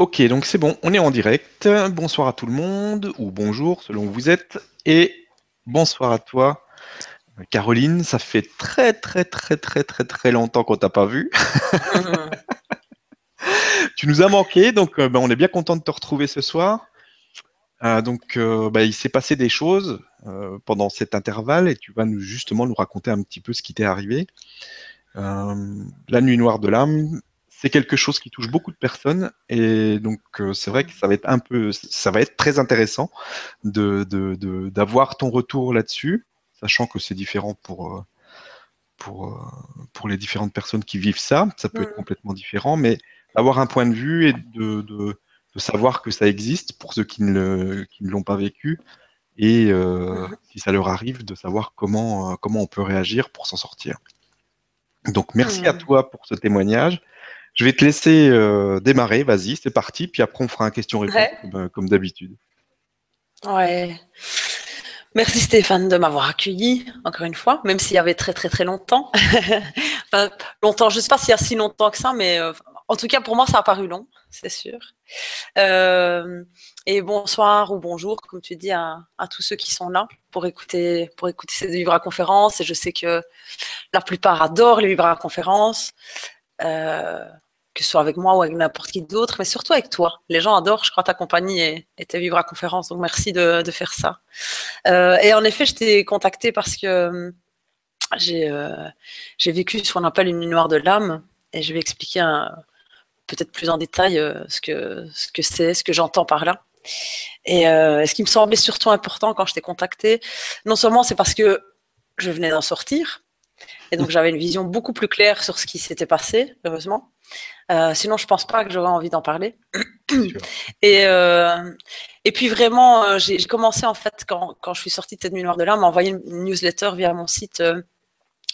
Ok, donc c'est bon, on est en direct. Bonsoir à tout le monde, ou bonjour selon où vous êtes. Et bonsoir à toi, Caroline. Ça fait très très très très très très longtemps qu'on t'a pas vu. tu nous as manqué, donc euh, ben, on est bien content de te retrouver ce soir. Euh, donc euh, ben, il s'est passé des choses pendant cet intervalle et tu vas nous justement nous raconter un petit peu ce qui t'est arrivé. la nuit noire de l'âme, c'est quelque chose qui touche beaucoup de personnes et donc euh, c'est vrai que ça va être un peu, ça va être très intéressant de d'avoir ton retour là-dessus, sachant que c'est différent pour euh, pour euh, pour les différentes personnes qui vivent ça, ça peut être complètement différent, mais avoir un point de vue et de, de, savoir que ça existe pour ceux qui ne qui ne l'ont pas vécu et si ça leur arrive de savoir comment comment on peut réagir pour s'en sortir. Donc merci à toi pour ce témoignage. Je vais te laisser euh, démarrer, vas-y, c'est parti, puis après on fera un question-réponse euh, comme, d'habitude. Ouais. Merci Stéphane de m'avoir accueilli, encore une fois, même s'il y avait très très très longtemps. enfin, longtemps, je ne sais pas s'il y a si longtemps que ça, mais euh, en tout cas pour moi ça a paru long, c'est sûr. et bonsoir ou bonjour, comme tu dis, à, tous ceux qui sont là pour écouter, pour écouter ces Vibra conférences. Et je sais que la plupart adorent les Vibra conférences que ce soit avec moi ou avec n'importe qui d'autre, mais surtout avec toi. Les gens adorent, je crois, ta compagnie et, tes vivres à conférence, donc merci de, faire ça. Euh, et en effet, je t'ai contacté parce que euh, j'ai vécu ce qu'on appelle une nuit noire de l'âme, et je vais expliquer peut-être plus en détail euh, ce que ce que c'est, ce que j'entends par là. Et ce qui me semblait surtout important quand je t'ai contacté, non seulement c'est parce que je venais d'en sortir, et donc j'avais une vision beaucoup plus claire sur ce qui s'était passé, heureusement. Euh, sinon, je pense pas que j'aurais envie d'en parler. et, euh, et puis vraiment, euh, j'ai commencé en fait quand, quand, je suis sortie de cette nuit noire de l'âme, à envoyer une newsletter via mon site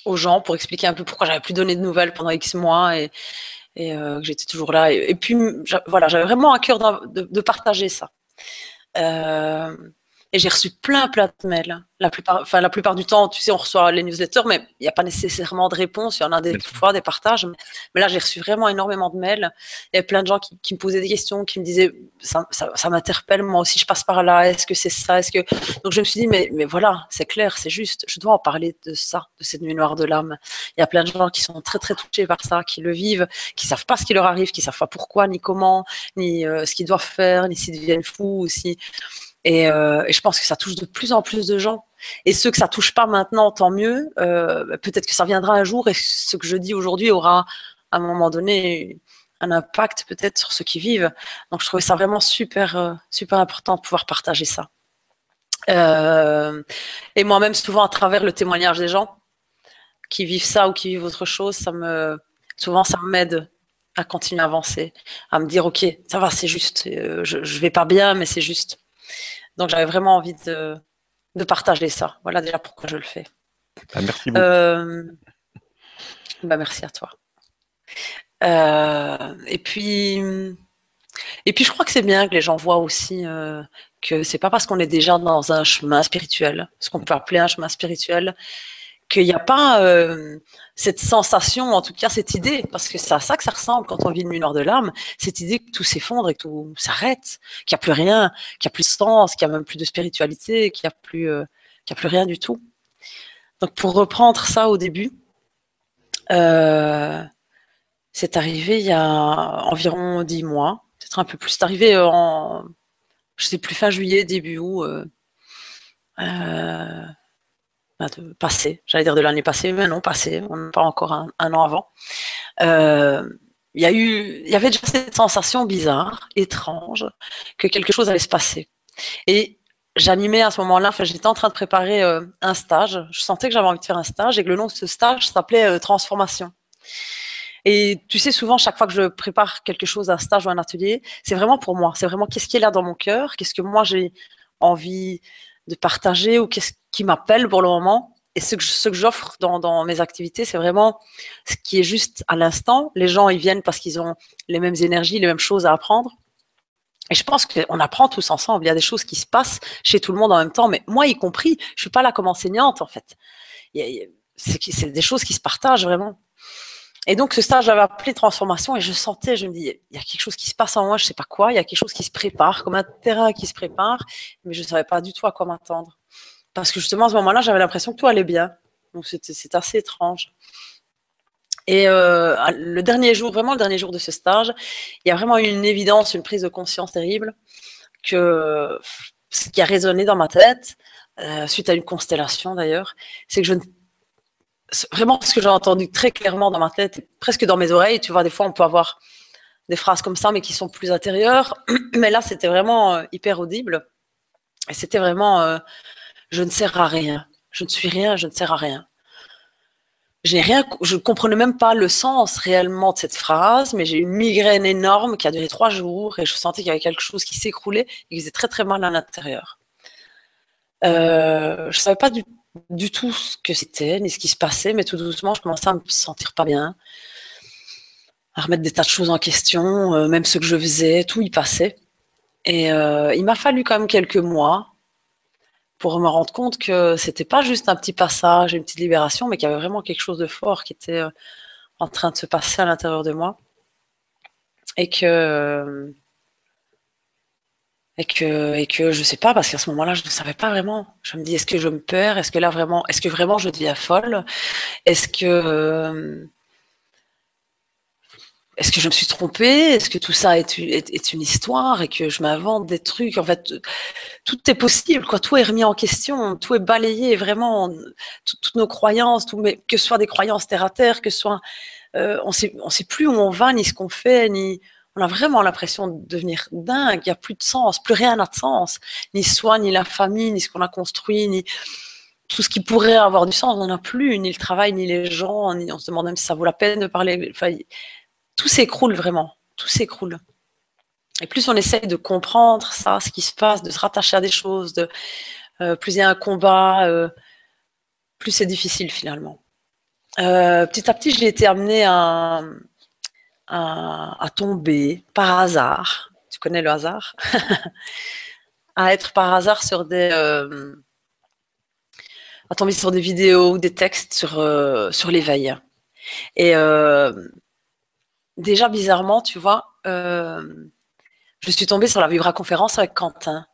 aux gens pour expliquer un peu pourquoi j'avais plus donné de nouvelles pendant X mois et, et que j'étais toujours là. Et, puis voilà, j'avais vraiment à cœur de, de, partager ça. Et j'ai reçu plein, plein de mails. La plupart, enfin, la plupart du temps, tu sais, on reçoit les newsletters, mais il n'y a pas nécessairement de réponse. Il y en a des fois des partages. Mais là, j'ai reçu vraiment énormément de mails. Il y a plein de gens qui, qui me posaient des questions, qui me disaient, ça, ça, ça m'interpelle, moi aussi, je passe par là. Est-ce que c'est ça? Est-ce que, donc je me suis dit, mais, mais voilà, c'est clair, c'est juste. Je dois en parler de ça, de cette nuit noire de l'âme. Il y a plein de gens qui sont très, très touchés par ça, qui le vivent, qui savent pas ce qui leur arrive, qui savent pas pourquoi, ni comment, ni euh, ce qu'ils doivent faire, ni s'ils deviennent fous, ou si, euh, et, je pense que ça touche de plus en plus de gens. Et ceux que ça touche pas maintenant, tant mieux. Euh, peut-être que ça viendra un jour et ce que je dis aujourd'hui aura à un moment donné un impact peut-être sur ceux qui vivent. Donc je trouvais ça vraiment super, euh, super important de pouvoir partager ça. et moi-même, souvent à travers le témoignage des gens qui vivent ça ou qui vivent autre chose, ça me, souvent ça m'aide à continuer à avancer, à me dire ok, ça va, c'est juste. Je, je vais pas bien, mais c'est juste. Donc j'avais vraiment envie de, partager ça. Voilà déjà pourquoi je le fais. Ah, merci beaucoup. Euh, bah, merci à toi. Euh, et puis, et puis je crois que c'est bien que les gens voient aussi euh, que c'est pas parce qu'on est déjà dans un chemin spirituel, ce qu'on peut appeler un chemin spirituel, qu'il n'y a pas euh, cette sensation, en tout cas cette idée, parce que c'est à ça que ça ressemble quand on vit une noire de l'âme, cette idée que tout s'effondre et que tout s'arrête, qu'il n'y a plus rien, qu'il n'y a plus de sens, qu'il n'y a même plus de spiritualité, qu'il n'y a, plus, euh, a plus rien du tout. Donc pour reprendre ça au début, euh, c'est arrivé il y a environ dix mois, peut-être un peu plus. C'est arrivé en, je sais plus, fin juillet, début août. Passé, j'allais dire de l'année passée, mais non, passé, pas encore un, an avant. Euh, il y y avait déjà cette sensation bizarre, étrange, que quelque chose allait se passer. Et j'animais à ce moment-là, j'étais en train de préparer euh, un stage. Je sentais que j'avais envie de faire un stage et que le nom de ce stage s'appelait euh, Transformation. Et tu sais, souvent, chaque fois que je prépare quelque chose, un stage ou un atelier, c'est vraiment pour moi. C'est vraiment qu'est-ce qui est là dans mon cœur, qu'est-ce que moi j'ai envie de partager ou qu'est-ce qui m'appelle pour le moment. Et ce que, j'offre dans, mes activités, c'est vraiment ce qui est juste à l'instant. Les gens, ils viennent parce qu'ils ont les mêmes énergies, les mêmes choses à apprendre. Et je pense qu'on apprend tous ensemble. Il y a des choses qui se passent chez tout le monde en même temps, mais moi y compris, je suis pas là comme enseignante en fait. C'est des choses qui se partagent vraiment. Et donc, ce stage, j'avais appelé transformation et je sentais, je me dis, il y a quelque chose qui se passe en moi, je sais pas quoi, il y a quelque chose qui se prépare, comme un terrain qui se prépare, mais je savais pas du tout à quoi m'attendre. Parce que justement, à ce moment-là, j'avais l'impression que tout allait bien. Donc, c'est assez étrange. Et euh, le dernier jour, vraiment le dernier jour de ce stage, il y a vraiment eu une évidence, une prise de conscience terrible que ce qui a résonné dans ma tête, euh, suite à une constellation d'ailleurs, c'est que je vraiment ce que j'ai entendu très clairement dans ma tête, presque dans mes oreilles. Tu vois, des fois, on peut avoir des phrases comme ça, mais qui sont plus intérieures. Mais là, c'était vraiment euh, hyper audible. Et c'était vraiment je ne sers à rien. Je ne suis rien, je ne sers à rien je n'ai rien, je ne comprenais même pas le sens réellement de cette phrase, mais j'ai eu une migraine énorme qui a duré trois jours et je sentais qu'il y avait quelque chose qui s'écroulait et qui faisait très très mal à l'intérieur. Euh, je savais pas du, du, tout ce que c'était ni ce qui se passait, mais tout doucement, je commençais à me sentir pas bien, à remettre des tas de choses en question, euh, même ce que je faisais, tout y passait. Et euh, il m'a fallu quand même quelques mois pour me rendre compte que c'était pas juste un petit passage, une petite libération, mais qu'il y avait vraiment quelque chose de fort qui était euh, en train de se passer à l'intérieur de moi. Et que, et que, et que je sais pas, parce qu'à ce moment-là, je ne savais pas vraiment. Je me dis, est-ce que je me perds? Est-ce que là vraiment, est-ce que vraiment je deviens folle? Est-ce que, euh, est-ce que je me suis trompée? Est-ce que tout ça est, une histoire et que je m'invente des trucs? En fait, tout est possible. Tout est remis en question, tout est balayé, vraiment. toutes nos croyances, que ce soit des croyances terre à terre, que ce soit, euh, on sait, on sait plus où on va, ni ce qu'on fait, ni. On a vraiment l'impression de devenir dingue. Il n'y a plus de sens, plus rien n'a de sens. Ni soi, ni la famille, ni ce qu'on a construit, ni tout ce qui pourrait avoir du sens, on n'en a plus, ni le travail, ni les gens, ni on se demande même si ça vaut la peine de parler. Tout s'écroule vraiment, tout s'écroule. Et plus on essaye de comprendre ça, ce qui se passe, de se rattacher à des choses, de, euh, plus il y a un combat, euh, plus c'est difficile finalement. Euh, petit à petit, j'ai été amenée à, à, tomber par hasard. Tu connais le hasard? À être par hasard sur des. à tomber sur des vidéos ou des textes sur, sur l'éveil. Et déjà bizarrement, tu vois, euh, je suis tombée sur la Vibra conférence avec Quentin,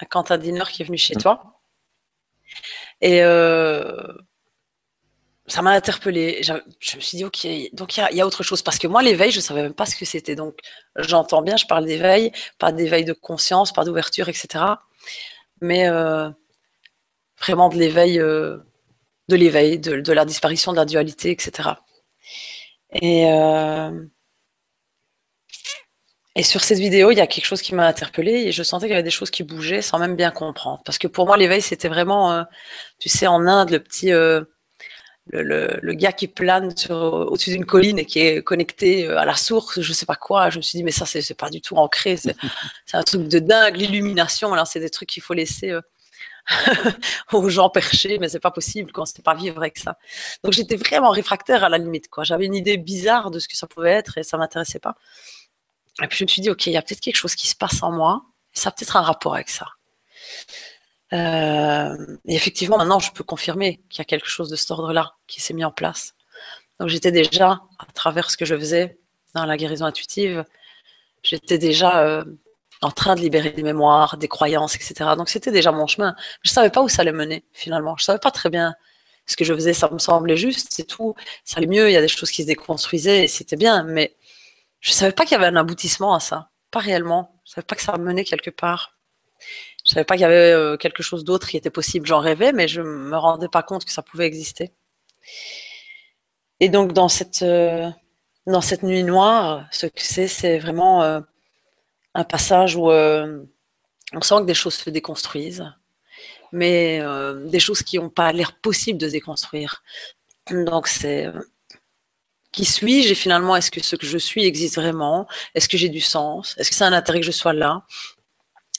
un Quentin Diner qui est venu chez mmh. toi. Et euh, ça m'a interpellée. Je, me suis dit, ok, donc il y, a autre chose. Parce que moi, l'éveil, je ne savais même pas ce que c'était. Donc, j'entends bien, je parle d'éveil, pas d'éveil de conscience, pas d'ouverture, etc. Mais euh, vraiment de l'éveil, de l'éveil, de, la disparition de la dualité, etc. Et, euh, et sur cette vidéo, il y a quelque chose qui m'a interpellée et je sentais qu'il y avait des choses qui bougeaient sans même bien comprendre. Parce que pour moi, l'éveil, c'était vraiment, euh, tu sais, en Inde, le petit, euh, le, le, gars qui plane au-dessus d'une colline et qui est connecté à la source, je sais pas quoi. Je me suis dit, mais ça, c'est pas du tout ancré. C'est un truc de dingue, l'illumination. Alors, c'est des trucs qu'il faut laisser aux gens perchés, mais c'est pas possible qu'on ne sait pas vivre avec ça. Donc j'étais vraiment réfractaire à la limite. quoi. J'avais une idée bizarre de ce que ça pouvait être et ça m'intéressait pas. Et puis je me suis dit, ok, il y a peut-être quelque chose qui se passe en moi et ça a peut-être un rapport avec ça. Euh, et effectivement, maintenant, je peux confirmer qu'il y a quelque chose de cet ordre-là qui s'est mis en place. Donc j'étais déjà, à travers ce que je faisais dans la guérison intuitive, j'étais déjà euh, en train de libérer des mémoires, des croyances, etc. Donc c'était déjà mon chemin. Je savais pas où ça allait mener finalement. Je savais pas très bien ce que je faisais. Ça me semblait juste, c'est tout. Ça allait mieux. Il y a des choses qui se déconstruisaient et c'était bien. Mais je savais pas qu'il y avait un aboutissement à ça. Pas réellement. Je savais pas que ça menait quelque part. Je savais pas qu'il y avait euh, quelque chose d'autre qui était possible. J'en rêvais, mais je me rendais pas compte que ça pouvait exister. Et donc dans cette euh, nuit noire, ce que c'est, c'est vraiment euh, un passage où euh, on sent que des choses se déconstruisent, mais euh, des choses qui n'ont pas l'air possible de se déconstruire. Donc c'est euh, qui suis-je et finalement est-ce que ce que je suis existe vraiment? Est-ce que j'ai du sens? Est-ce que c'est un intérêt que je sois là?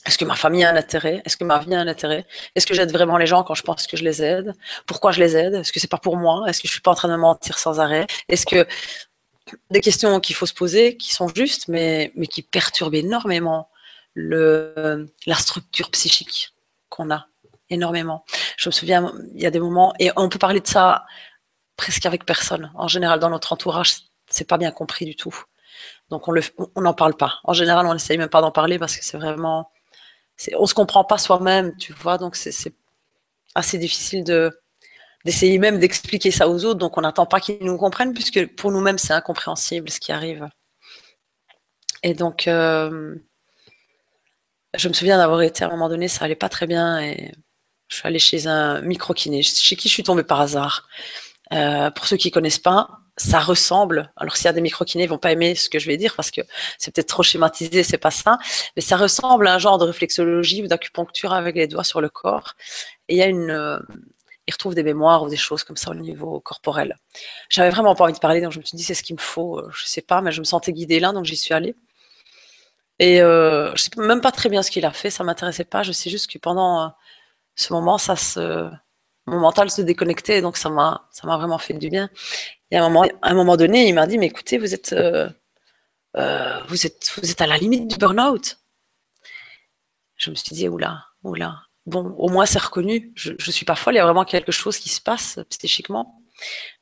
Est-ce que ma famille a un intérêt? Est-ce que ma vie a un intérêt? Est-ce que j'aide vraiment les gens quand je pense que je les aide? Pourquoi je les aide? Est-ce que c'est pas pour moi? Est-ce que je suis pas en train de me mentir sans arrêt? Est-ce que des questions qu'il faut se poser, qui sont justes, mais, mais qui perturbent énormément le, la structure psychique qu'on a, énormément. Je me souviens, il y a des moments, et on peut parler de ça presque avec personne. En général, dans notre entourage, c'est pas bien compris du tout. Donc on le, on n'en parle pas. En général, on n'essaye même pas d'en parler parce que c'est vraiment, on se comprend pas soi-même, tu vois. Donc c'est assez difficile de d'essayer même d'expliquer ça aux autres. Donc on n'attend pas qu'ils nous comprennent puisque pour nous-mêmes c'est incompréhensible ce qui arrive. Et donc euh, je me souviens d'avoir été à un moment donné, ça allait pas très bien et je suis allée chez un micro-kiné, chez qui je suis tombée par hasard. Euh, pour ceux qui connaissent pas, ça ressemble. Alors s'il y a des micro-kinés, ils vont pas aimer ce que je vais dire parce que c'est peut-être trop schématisé, c'est pas ça. Mais ça ressemble à un genre de réflexologie ou d'acupuncture avec les doigts sur le corps. Et il y a une, euh, ils retrouvent des mémoires ou des choses comme ça au niveau corporel. J'avais vraiment pas envie de parler, donc je me suis dit c'est ce qu'il me faut. Euh, je sais pas, mais je me sentais guidée là, donc j'y suis allée. Et euh, je sais même pas très bien ce qu'il a fait, ça m'intéressait pas. Je sais juste que pendant euh, ce moment, mon mental se déconnectait, donc ça m'a, vraiment fait du bien. Et à un moment, un moment donné, il m'a dit, mais écoutez, vous êtes, euh, vous êtes, vous êtes à la limite du burn-out. Je me suis dit, oula, oula. Bon, au moins c'est reconnu. Je, je suis pas folle. Il y a vraiment quelque chose qui se passe psychiquement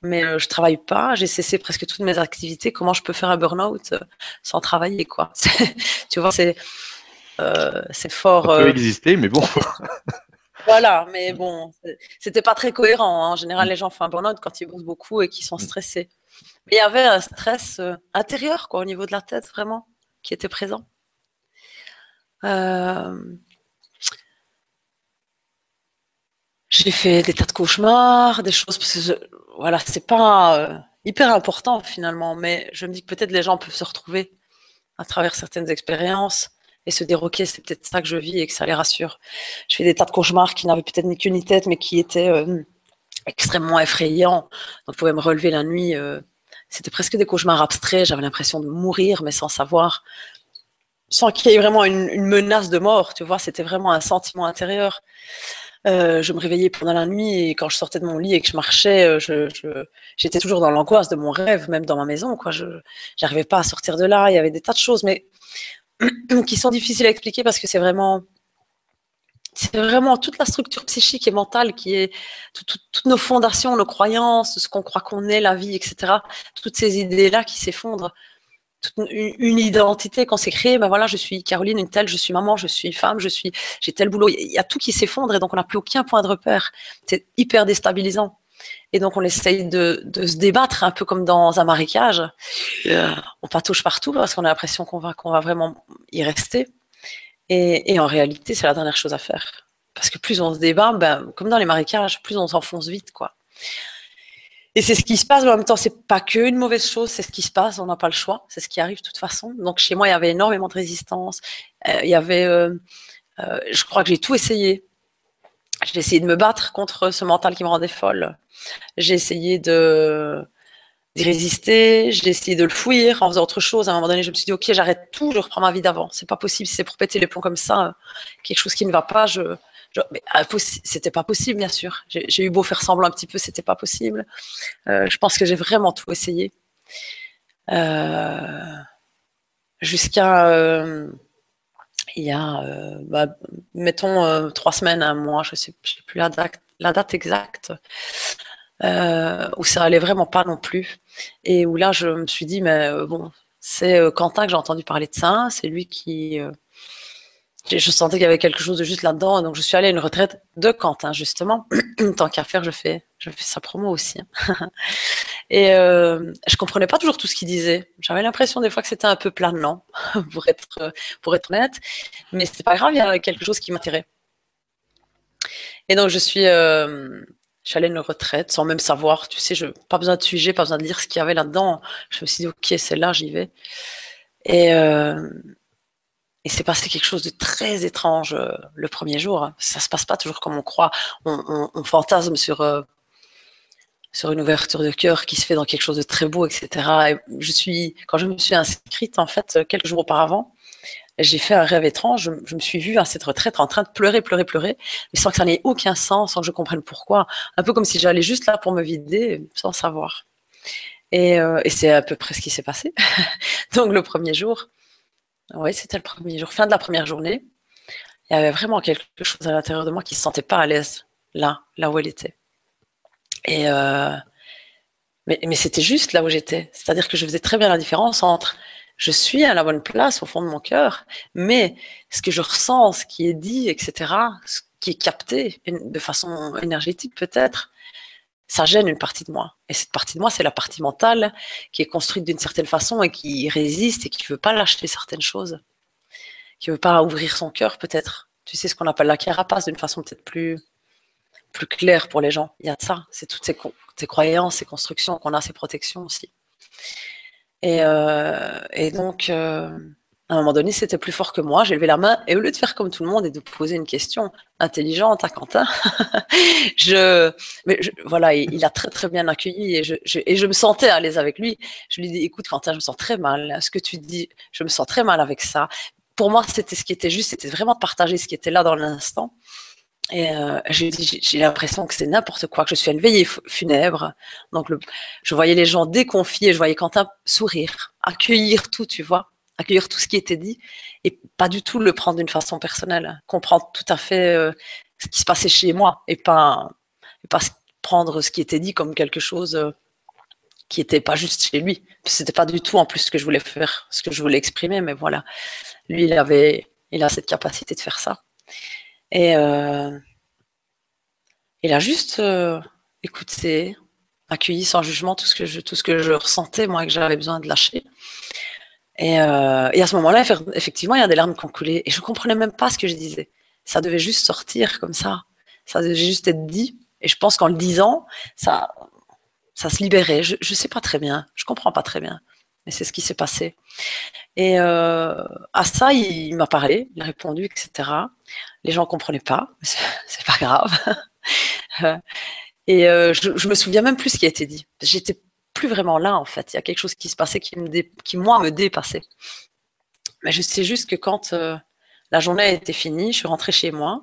mais euh, je travaille pas, j'ai cessé presque toutes mes activités. Comment je peux faire un burn-out euh, sans travailler, quoi? Tu vois, c'est euh, c'est fort. Ça peut exister, mais bon. voilà, mais bon, c'était pas très cohérent. Hein. En général, les gens font un burn-out quand ils bossent beaucoup et qu'ils sont stressés. Mais il y avait un stress intérieur, quoi, au niveau de la tête, vraiment, qui était présent. J'ai fait des tas de cauchemars, des choses voilà, c'est pas euh, hyper important finalement, mais je me dis que peut-être les gens peuvent se retrouver à travers certaines expériences et se dire ok, c'est peut-être ça que je vis et que ça les rassure. Je fais des tas de cauchemars qui n'avaient peut-être ni queue ni tête, mais qui étaient euh, extrêmement effrayants. Donc, je me relever la nuit. Euh, c'était presque des cauchemars abstraits. J'avais l'impression de mourir, mais sans savoir, sans qu'il y ait vraiment une, une menace de mort. Tu vois, c'était vraiment un sentiment intérieur. Euh, je me réveillais pendant la nuit et quand je sortais de mon lit et que je marchais, euh, j'étais toujours dans l'angoisse de mon rêve, même dans ma maison. Quoi. Je n'arrivais pas à sortir de là. Il y avait des tas de choses, mais qui sont difficiles à expliquer parce que c'est vraiment, c'est vraiment toute la structure psychique et mentale qui est toutes nos fondations, nos croyances, ce qu'on croit qu'on est, la vie, etc. Toutes ces idées-là qui s'effondrent une, identité qu'on s'est créée. Ben voilà, je suis Caroline, une telle, je suis maman, je suis femme, je suis, j'ai tel boulot. Il y a tout qui s'effondre et donc on n'a plus aucun point de repère. C'est hyper déstabilisant. Et donc on essaye de, se débattre un peu comme dans un marécage. On patouche partout parce qu'on a l'impression qu'on va, qu'on va vraiment y rester. Et, en réalité, c'est la dernière chose à faire. Parce que plus on se débat, ben, comme dans les marécages, plus on s'enfonce vite, quoi. Et c'est ce qui se passe, mais en même temps, c'est pas que une mauvaise chose, c'est ce qui se passe, on n'a pas le choix, c'est ce qui arrive de toute façon. Donc chez moi, il y avait énormément de résistance. Euh, il y avait, euh, euh, je crois que j'ai tout essayé. J'ai essayé de me battre contre ce mental qui me rendait folle. J'ai essayé de d'y résister, j'ai essayé de le fuir en faisant autre chose. À un moment donné, je me suis dit, ok, j'arrête tout, je reprends ma vie d'avant. C'est pas possible, si c'est pour péter les plombs comme ça, quelque chose qui ne va pas, c'était pas possible, bien sûr. J'ai eu beau faire semblant un petit peu, c'était pas possible. Euh, je pense que j'ai vraiment tout essayé. Euh, jusqu'à euh, il y a, bah, mettons, trois semaines, un mois, je sais, sais plus la date, la date exacte, où ça allait vraiment pas non plus. Et où là, je me suis dit, mais bon, c'est Quentin que j'ai entendu parler de ça, c'est lui qui je sentais qu'il y avait quelque chose de juste là-dedans. Donc, je suis allée à une retraite de Quentin, justement. Tant qu'à faire, je fais, je fais sa promo aussi. Hein. et euh, je comprenais pas toujours tout ce qu'il disait. J'avais l'impression des fois que c'était un peu planant, pour être, pour être honnête. Mais c'est pas grave, il y a quelque chose qui m'attirait. Et donc, je suis, euh, je suis allée à une retraite sans même savoir. Tu sais, pas besoin de sujet, pas besoin de lire ce qu'il y avait là-dedans. Je me suis dit, OK, c'est là, j'y vais. Et, euh, et c'est passé quelque chose de très étrange euh, le premier jour. Ça se passe pas toujours comme on croit. On, fantasme sur euh, sur une ouverture de cœur qui se fait dans quelque chose de très beau, etc. Et je suis, quand je me suis inscrite en fait quelques jours auparavant, j'ai fait un rêve étrange. Je, me suis vue à cette retraite en train de pleurer, pleurer, pleurer, mais sans que ça n'ait aucun sens, sans que je comprenne pourquoi. Un peu comme si j'allais juste là pour me vider, sans savoir. Et, euh, et c'est à peu près ce qui s'est passé. Donc le premier jour, oui, c'était le premier jour, fin de la première journée. Il y avait vraiment quelque chose à l'intérieur de moi qui ne se sentait pas à l'aise là, là où elle était. Et, euh, Mais, mais c'était juste là où j'étais. C'est-à-dire que je faisais très bien la différence entre je suis à la bonne place au fond de mon cœur, mais ce que je ressens, ce qui est dit, etc., ce qui est capté de façon énergétique peut-être, ça gêne une partie de moi. Et cette partie de moi, c'est la partie mentale qui est construite d'une certaine façon et qui résiste et qui ne veut pas lâcher certaines choses, qui ne veut pas ouvrir son cœur peut-être. Tu sais ce qu'on appelle la carapace d'une façon peut-être plus, plus claire pour les gens. Il y a ça. C'est toutes ces, ces croyances, ces constructions qu'on a, ces protections aussi. Et, euh, et donc, euh, à un moment donné, c'était plus fort que moi. J'ai levé la main et au lieu de faire comme tout le monde et de poser une question intelligente à Quentin, je, mais voilà, il, a très très bien accueilli et je, me sentais à l'aise avec lui. Je lui dis, écoute Quentin, je me sens très mal. Ce que tu dis, je me sens très mal avec ça. Pour moi, c'était ce qui était juste, c'était vraiment de partager ce qui était là dans l'instant. Et euh, j'ai l'impression que c'est n'importe quoi, que je suis à une veillée funèbre. Donc, je voyais les gens déconfiés, je voyais Quentin sourire, accueillir tout, tu vois, accueillir tout ce qui était dit, et pas du tout le prendre d'une façon personnelle, comprendre tout à fait euh, ce qui se passait chez moi, et pas, et pas prendre ce qui était dit comme quelque chose euh, qui était pas juste chez lui. C'était pas du tout en plus ce que je voulais faire, ce que je voulais exprimer, mais voilà, lui, il avait, il a cette capacité de faire ça. Et euh, il a juste écouté, accueilli sans jugement tout ce que je, tout ce que je ressentais, moi, que j'avais besoin de lâcher. Et, euh, et à ce moment-là, effectivement, il y a des larmes qui ont coulé. Et je ne comprenais même pas ce que je disais. Ça devait juste sortir comme ça. Ça devait juste être dit. Et je pense qu'en le disant, ça, ça se libérait. Je ne sais pas très bien. Je comprends pas très bien. Mais c'est ce qui s'est passé. Et euh, à ça, il, m'a parlé, il a répondu, etc. Les gens comprenaient pas, mais c'est pas grave. et euh, je, je, me souviens même plus ce qui a été dit. J'étais plus vraiment là, en fait. Il y a quelque chose qui se passait qui, moi, me dépassait. Mais je sais juste que quand euh, la journée était finie, je suis rentrée chez moi.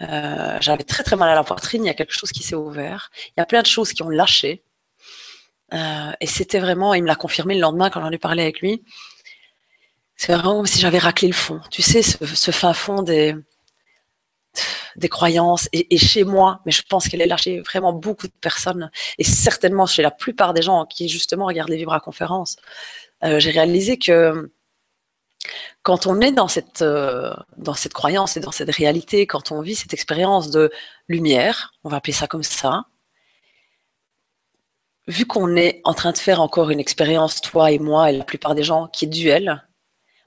Euh, j'avais très très mal à la poitrine, il y a quelque chose qui s'est ouvert. Il y a plein de choses qui ont lâché. Euh, et c'était vraiment, il me l'a confirmé le lendemain quand j'en ai parlé avec lui. C'est vraiment comme si j'avais raclé le fond. Tu sais, ce, fin fond des, des croyances et, chez moi, mais je pense qu'elle est là chez vraiment beaucoup de personnes et certainement chez la plupart des gens qui justement regardent les Vibra conférences. Euh, j'ai réalisé que quand on est dans cette, euh, dans cette croyance et dans cette réalité, quand on vit cette expérience de lumière, on va appeler ça comme ça, vu qu'on est en train de faire encore une expérience, toi et moi, et la plupart des gens, qui est duel,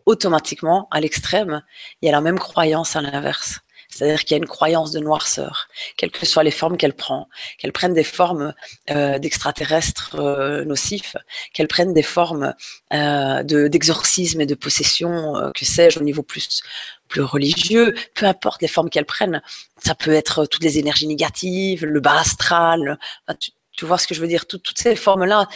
automatiquement, à l'extrême, il y a la même croyance à l'inverse. C'est-à-dire qu'il y a une croyance de noirceur, quelles que soient les formes qu'elle prend, qu'elle prenne des formes euh, d'extraterrestres euh, nocifs, qu'elle prenne des formes euh, d'exorcisme et de possession, que sais-je, au niveau plus plus religieux, peu importe les formes qu'elles prennent. Ça peut être toutes les énergies négatives, le bas astral. Tu vois ce que je veux dire Toutes ces formes-là,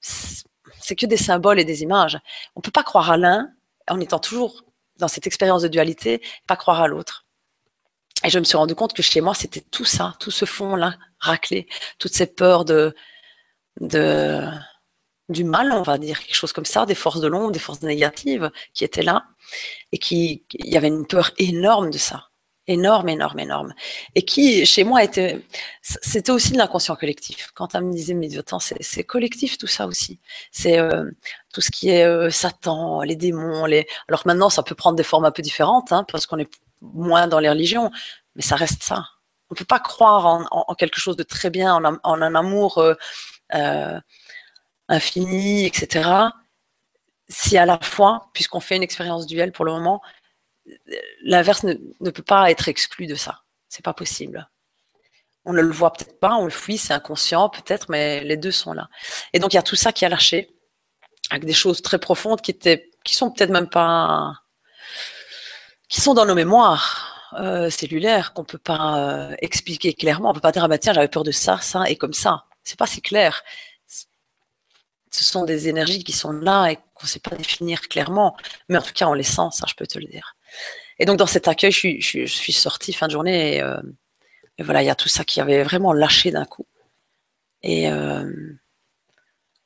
c'est que des symboles et des images. On ne peut pas croire à l'un en étant toujours dans cette expérience de dualité, pas croire à l'autre. Et je me suis rendu compte que chez moi, c'était tout ça, tout ce fond-là, raclé, toutes ces peurs de, de, du mal, on va dire, quelque chose comme ça, des forces de l'ombre, des forces négatives qui étaient là, et qui, il y avait une peur énorme de ça énorme, énorme, énorme. Et qui, chez moi, était, c'était aussi de l'inconscient collectif. Quand elle me disait, mais temps, c'est collectif tout ça aussi. C'est euh, tout ce qui est euh, Satan, les démons. Les... Alors maintenant, ça peut prendre des formes un peu différentes, hein, parce qu'on est moins dans les religions, mais ça reste ça. On ne peut pas croire en, quelque chose de très bien, en, un amour euh, infini, etc. Si à la fois, puisqu'on fait une expérience duelle pour le moment, l'inverse ne, peut pas être exclu de ça. C'est pas possible. On ne le voit peut-être pas, on le fuit, c'est inconscient peut-être, mais les deux sont là. Et donc il y a tout ça qui a lâché, avec des choses très profondes qui étaient, qui sont peut-être même pas, qui sont dans nos mémoires euh, cellulaires qu'on peut pas euh, expliquer clairement. On peut pas dire ah bah tiens j'avais peur de ça, ça et comme ça. C'est pas si clair. Ce sont des énergies qui sont là et qu'on ne sait pas définir clairement, mais en tout cas on les sent, ça je peux te le dire. Et donc dans cet accueil, je suis, sortie fin de journée euh, et, voilà, il y a tout ça qui avait vraiment lâché d'un coup. Et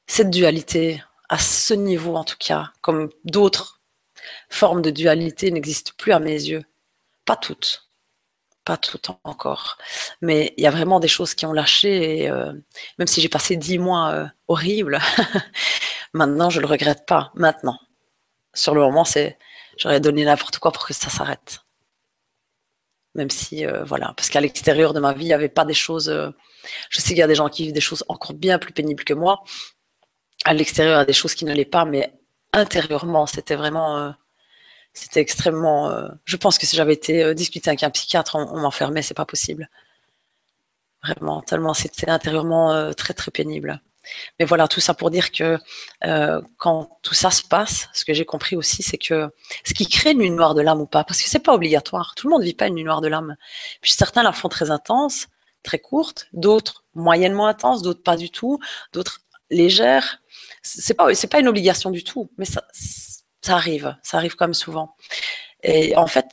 cette dualité, à ce niveau en tout cas, comme d'autres formes de dualité, n'existent plus à mes yeux. Pas toutes. pas tout encore. Mais il y a vraiment des choses qui ont lâché. Euh, même si j'ai passé dix mois euh, horribles, maintenant, je le regrette pas. Maintenant. Sur le moment, c'est j'aurais donné n'importe quoi pour que ça s'arrête. Même si, euh, voilà, parce qu'à l'extérieur de ma vie, il n'y avait pas des choses. je sais qu'il y a des gens qui vivent des choses encore bien plus pénibles que moi. À l'extérieur, il y a des choses qui n'allaient pas, mais intérieurement, c'était vraiment c'était extrêmement. Euh, je pense que si j'avais été euh, discuté avec un psychiatre, on, m'enfermait, c'est pas possible. Vraiment, tellement c'était intérieurement euh, très très pénible. Mais voilà, tout ça pour dire que quand tout ça se passe, ce que j'ai compris aussi, c'est que ce qui crée une nuit noire de l'âme ou pas, parce que c'est pas obligatoire, tout le monde vit pas une nuit noire de l'âme. Puis certains la font très intense, très courte, d'autres moyennement intense, d'autres pas du tout, d'autres légères. C'est pas c'est pas une obligation du tout, mais ça ça arrive, ça arrive comme souvent. Et en fait,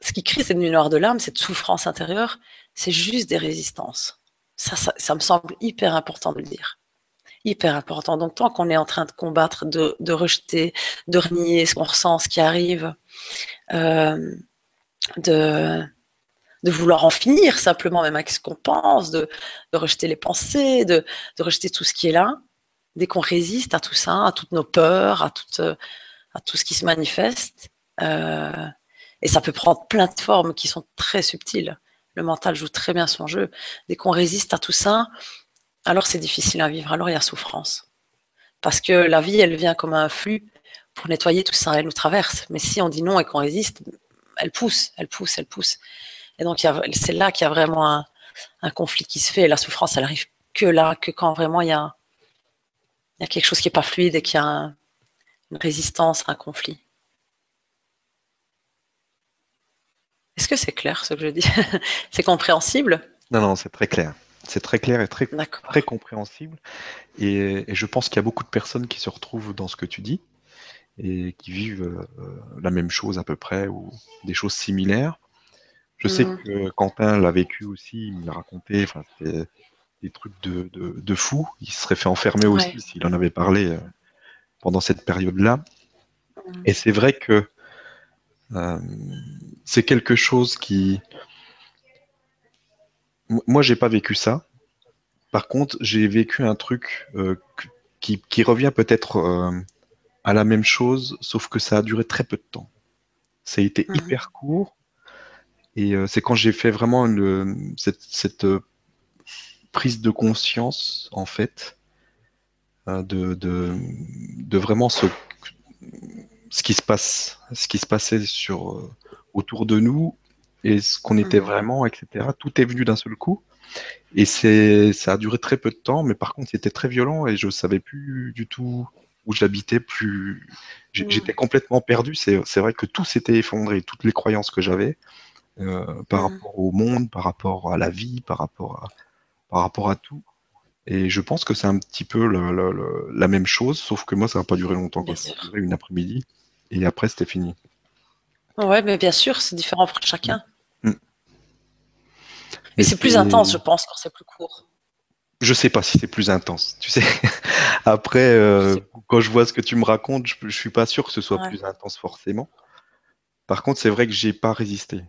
ce qui crée cette nuit noire de l'âme, cette souffrance intérieure, c'est juste des résistances. Ça, ça, me semble hyper important de le dire. Hyper important. Donc, tant qu'on est en train de combattre, de, rejeter, de renier ce qu'on ressent, ce qui arrive, euh, de, vouloir en finir simplement, même avec ce qu'on pense, de, rejeter les pensées, de, de, rejeter tout ce qui est là, dès qu'on résiste à tout ça, à toutes nos peurs, à toutes tout ce qui se manifeste. Euh, et ça peut prendre plein de formes qui sont très subtiles. Le mental joue très bien son jeu. Dès qu'on résiste à tout ça, alors c'est difficile à vivre. Alors il y a souffrance. Parce que la vie, elle vient comme un flux pour nettoyer tout ça. Elle nous traverse. Mais si on dit non et qu'on résiste, elle pousse, elle pousse, elle pousse. Et donc c'est là qu'il y a vraiment un, conflit qui se fait. la souffrance, elle arrive que là, que quand vraiment il y a, il y a quelque chose qui n'est pas fluide et qu'il y a un, une résistance à un conflit. Est-ce que c'est clair ce que je dis? C'est compréhensible? Non, non, c'est très clair. C'est très clair et très, très compréhensible. Et, je pense qu'il y a beaucoup de personnes qui se retrouvent dans ce que tu dis et qui vivent euh, la même chose à peu près ou des choses similaires. Je sais mm. que Quentin l'a vécu aussi, il m'a raconté, enfin, des trucs de, fou. Il serait fait enfermer aussi s'il en avait parlé euh, pendant cette période-là. Et c'est vrai que euh, c'est quelque chose qui... Moi, j'ai pas vécu ça. Par contre, j'ai vécu un truc euh, qui, revient peut-être euh, à la même chose, sauf que ça a duré très peu de temps. Ça a été hyper court. Et c'est quand j'ai fait vraiment cette, cette prise de conscience, en fait, Hein, de, de, vraiment ce, ce qui se passe, ce qui se passait sur, euh, autour de nous et ce qu'on était mhm. vraiment, etc. Tout est venu d'un seul coup. Et c'est, ça a duré très peu de temps, mais par contre, c'était très violent et je savais plus du tout où j'habitais, plus. Mhm. J'étais complètement perdu. C'est, vrai que tout s'était effondré, toutes les croyances que j'avais euh, par mhm. rapport au monde, par rapport à la vie, par rapport à, par rapport à tout. Et je pense que c'est un petit peu la même chose, sauf que moi, ça n'a pas duré longtemps. Ça a duré une après-midi. Et après, c'était fini. Ouais, mais bien sûr, c'est différent pour chacun. Mm. Mais c'est plus intense, je pense, quand c'est plus court. Je sais pas si c'est plus intense. Tu sais, après, euh, quand je vois ce que tu me racontes, je, ne suis pas sûr que ce soit plus intense forcément. Par contre, c'est vrai que j'ai pas résisté.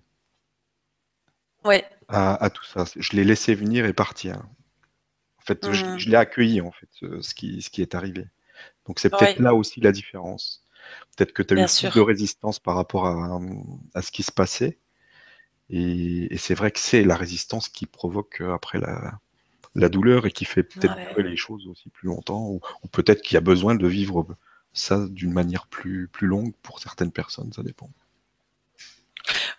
Ouais. À, à, tout ça. Je l'ai laissé venir et partir fait, mmh. je, l'ai accueilli, en fait, ce, qui, ce qui est arrivé. Donc, c'est peut-être là aussi la différence. Peut-être que tu as eu plus de résistance par rapport à, à ce qui se passait. Et, c'est vrai que c'est la résistance qui provoque euh, après la, la douleur et qui fait peut-être les choses aussi plus longtemps. Ou, peut-être qu'il y a besoin de vivre ça d'une manière plus, plus longue pour certaines personnes, ça dépend.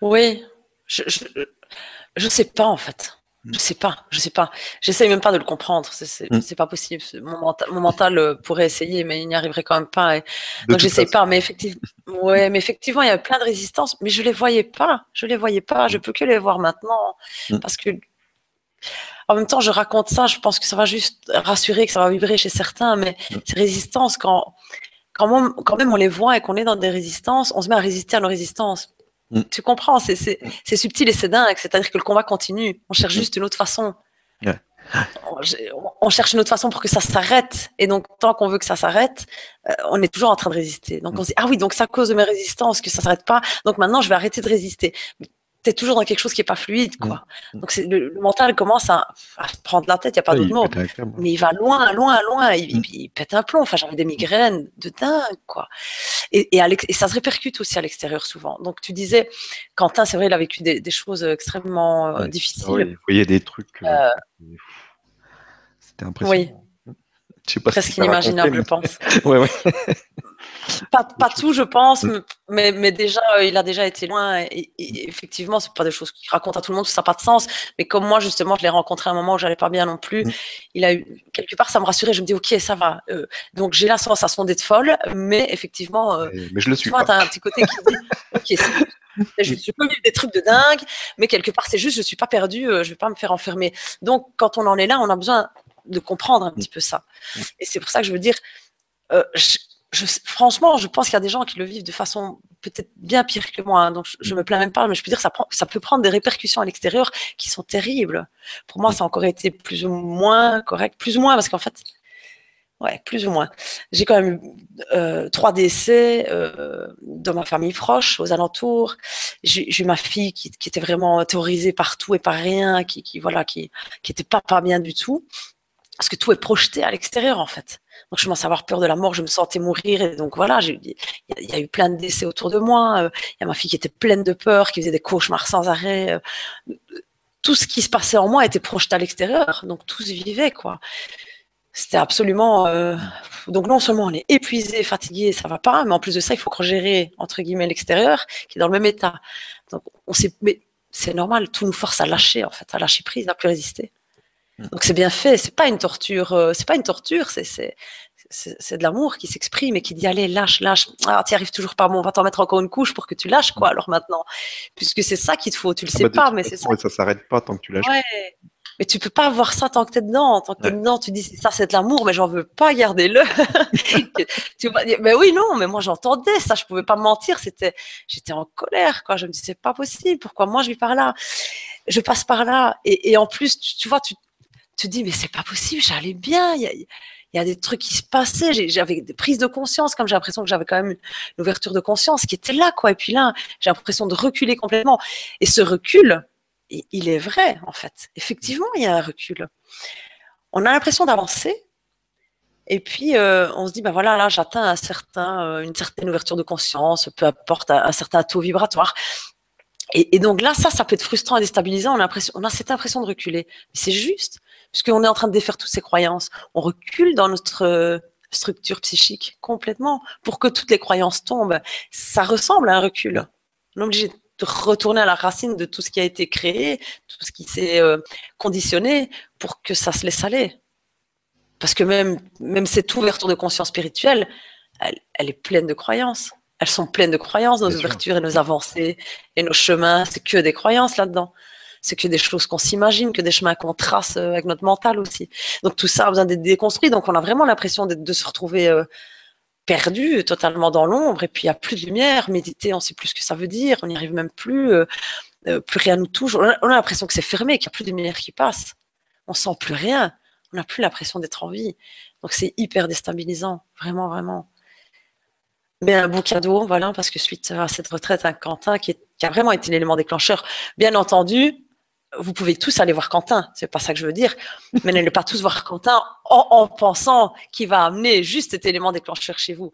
Oui, je ne sais pas en fait. Je sais pas, je sais pas. J'essaye même pas de le comprendre. C'est mm. pas possible. Mon, mon mental euh, pourrait essayer, mais il n'y arriverait quand même pas. Donc j'essaye pas. Mais effectivement, ouais, mais effectivement, il y a plein de résistances, mais je les voyais pas. Je les voyais pas. Je mm. peux que les voir maintenant mm. parce que. En même temps, je raconte ça. Je pense que ça va juste rassurer, que ça va vibrer chez certains. Mais ces résistances, quand quand quand même on les voit et qu'on est dans des résistances, on se met à résister à nos résistances. Mm. Tu comprends, mm. c'est subtil et c'est dingue. C'est-à-dire que le combat continue. On cherche mm. juste une autre façon. On, cherche une autre façon pour que ça s'arrête. Et donc, tant qu'on veut que ça s'arrête, euh, on est toujours en train de résister. Donc, on se dit, ah oui, donc c'est à cause de mes résistances que ça s'arrête pas. Donc maintenant, je vais arrêter de résister. tu es toujours dans quelque chose qui est pas fluide, quoi. Donc le, le, mental commence à, prendre la tête, il n'y a pas d'autre mot. Mais il va loin, loin, loin, il, il, pète un plomb. Enfin, j'avais des migraines de dingue, quoi. Et, et, et, ça se répercute aussi à l'extérieur souvent. Donc tu disais, Quentin, c'est vrai, il a vécu des, des choses extrêmement euh, difficiles. Oui, vous voyez des trucs. Euh, euh C'était impressionnant. Oui. Je sais pas Presque inimaginable, je pense. ouais, ouais. Pas, pas tout, je pense, mm. mais, mais déjà, euh, il a déjà été loin. Et, effectivement, c'est pas des choses qu'il raconte à tout le monde, ça n'a pas de sens. Mais comme moi, justement, je l'ai rencontré à un moment où j'allais pas bien non plus. Mm. Il a eu quelque part, ça me rassurait. Je me dis, ok, ça va. Euh, donc j'ai la sensation d'être folle, mais effectivement, euh, mais je le suis. Tu as un petit côté qui dit, ok, je, je, peux vivre des trucs de dingue, mais quelque part, c'est juste, je suis pas perdue, je vais pas me faire enfermer. Donc, quand on en est là, on a besoin de comprendre un mm. petit peu ça. Et c'est pour ça que je veux dire, franchement, je pense qu'il y a des gens qui le vivent de façon peut-être bien pire que moi. Hein, donc, je, me plains même pas, mais je peux dire ça, ça peut prendre des répercussions à l'extérieur qui sont terribles. Pour moi, ça a encore été plus ou moins correct, plus ou moins, parce qu'en fait, ouais, plus ou moins. J'ai quand même eu euh, trois décès euh, dans ma famille proche, aux alentours. J'ai eu ma fille qui, était vraiment terrorisée par tout et par rien, qui, qui voilà, qui, qui était pas pas bien du tout, parce que tout est projeté à l'extérieur en fait. Donc, je commençais à avoir peur de la mort, je me sentais mourir. Et donc, voilà, il y, a eu plein de décès autour de moi. Euh, il y a ma fille qui était pleine de peur, qui faisait des cauchemars sans arrêt. Euh, tout ce qui se passait en moi était projeté à l'extérieur. Donc, tout se vivait, quoi. C'était absolument. Euh, donc, non seulement on est épuisé, fatigué, ça va pas, mais en plus de ça, il faut gérer, entre guillemets, l'extérieur, qui est dans le même état. Donc, on sait. Mais c'est normal, tout nous force à lâcher, en fait, à lâcher prise, à plus résister. Donc c'est bien fait, c'est pas une torture, euh, c'est pas une torture, c'est c'est de l'amour qui s'exprime et qui dit allez lâche lâche. Ah tu arrives toujours pas. Bon on va t'en mettre encore une couche pour que tu lâches quoi alors maintenant. Puisque c'est ça qu'il te faut tu le ah sais bah, pas mais c'est ça. ça s'arrête pas tant que tu lâches. Ouais. mais tu peux pas avoir ça tant que tu es dedans. Tant que tu es dedans tu dis ça c'est de l'amour mais j'en veux pas garder le tu mais oui non mais moi j'entendais ça. Je pouvais pas mentir. C'était j'étais en colère quoi. Je me disais c'est pas possible. Pourquoi moi je vis par là? Je passe par là. Et, et en plus tu, tu vois tu te dis, mais c'est pas possible, j'allais bien, il y a, des trucs qui se passaient, j'avais des prises de conscience, comme j'ai l'impression que j'avais quand même une, ouverture de conscience qui était là, quoi. Et puis là, j'ai l'impression de reculer complètement. Et ce recul, il est vrai, en fait. Effectivement, il y a un recul. On a l'impression d'avancer, et puis, euh, on se dit, ben voilà, là, j'atteins un certain, euh, une certaine ouverture de conscience, peu importe, un, certain taux vibratoire. Et, donc là, ça, ça peut être frustrant et déstabilisant. On a, on a cette impression de reculer. Mais c'est juste puisqu'on est en train de défaire toutes ces croyances. On recule dans notre euh, structure psychique complètement pour que toutes les croyances tombent. Ça ressemble à un recul. On est obligé de retourner à la racine de tout ce qui a été créé, tout ce qui s'est euh, conditionné pour que ça se laisse aller. Parce que même, même cette ouverture de conscience spirituelle, elle, elle est pleine de croyances. Elles sont pleines de croyances, nos ouvertures et nos avancées et nos chemins. C'est que des croyances là-dedans c'est que des choses qu'on s'imagine, que des chemins qu'on trace euh, avec notre mental aussi. Donc tout ça a besoin d'être déconstruit. Donc on a vraiment l'impression de, se retrouver euh, perdu, totalement dans l'ombre, et puis il n'y a plus de lumière. Méditer, on ne sait plus ce que ça veut dire, on n'y arrive même plus, euh, plus rien nous touche. On a, l'impression que c'est fermé, qu'il n'y a plus de lumière qui passe. On sent plus rien. On n'a plus l'impression d'être en vie. Donc c'est hyper déstabilisant, vraiment, vraiment. Mais un bon cadeau, voilà, parce que suite à cette retraite, un Quentin qui, qui a vraiment été l'élément déclencheur, bien entendu, vous pouvez tous aller voir Quentin, c'est pas ça que je veux dire, mais n'allez pas tous voir Quentin en, pensant qu'il va amener juste cet élément déclencheur chez vous.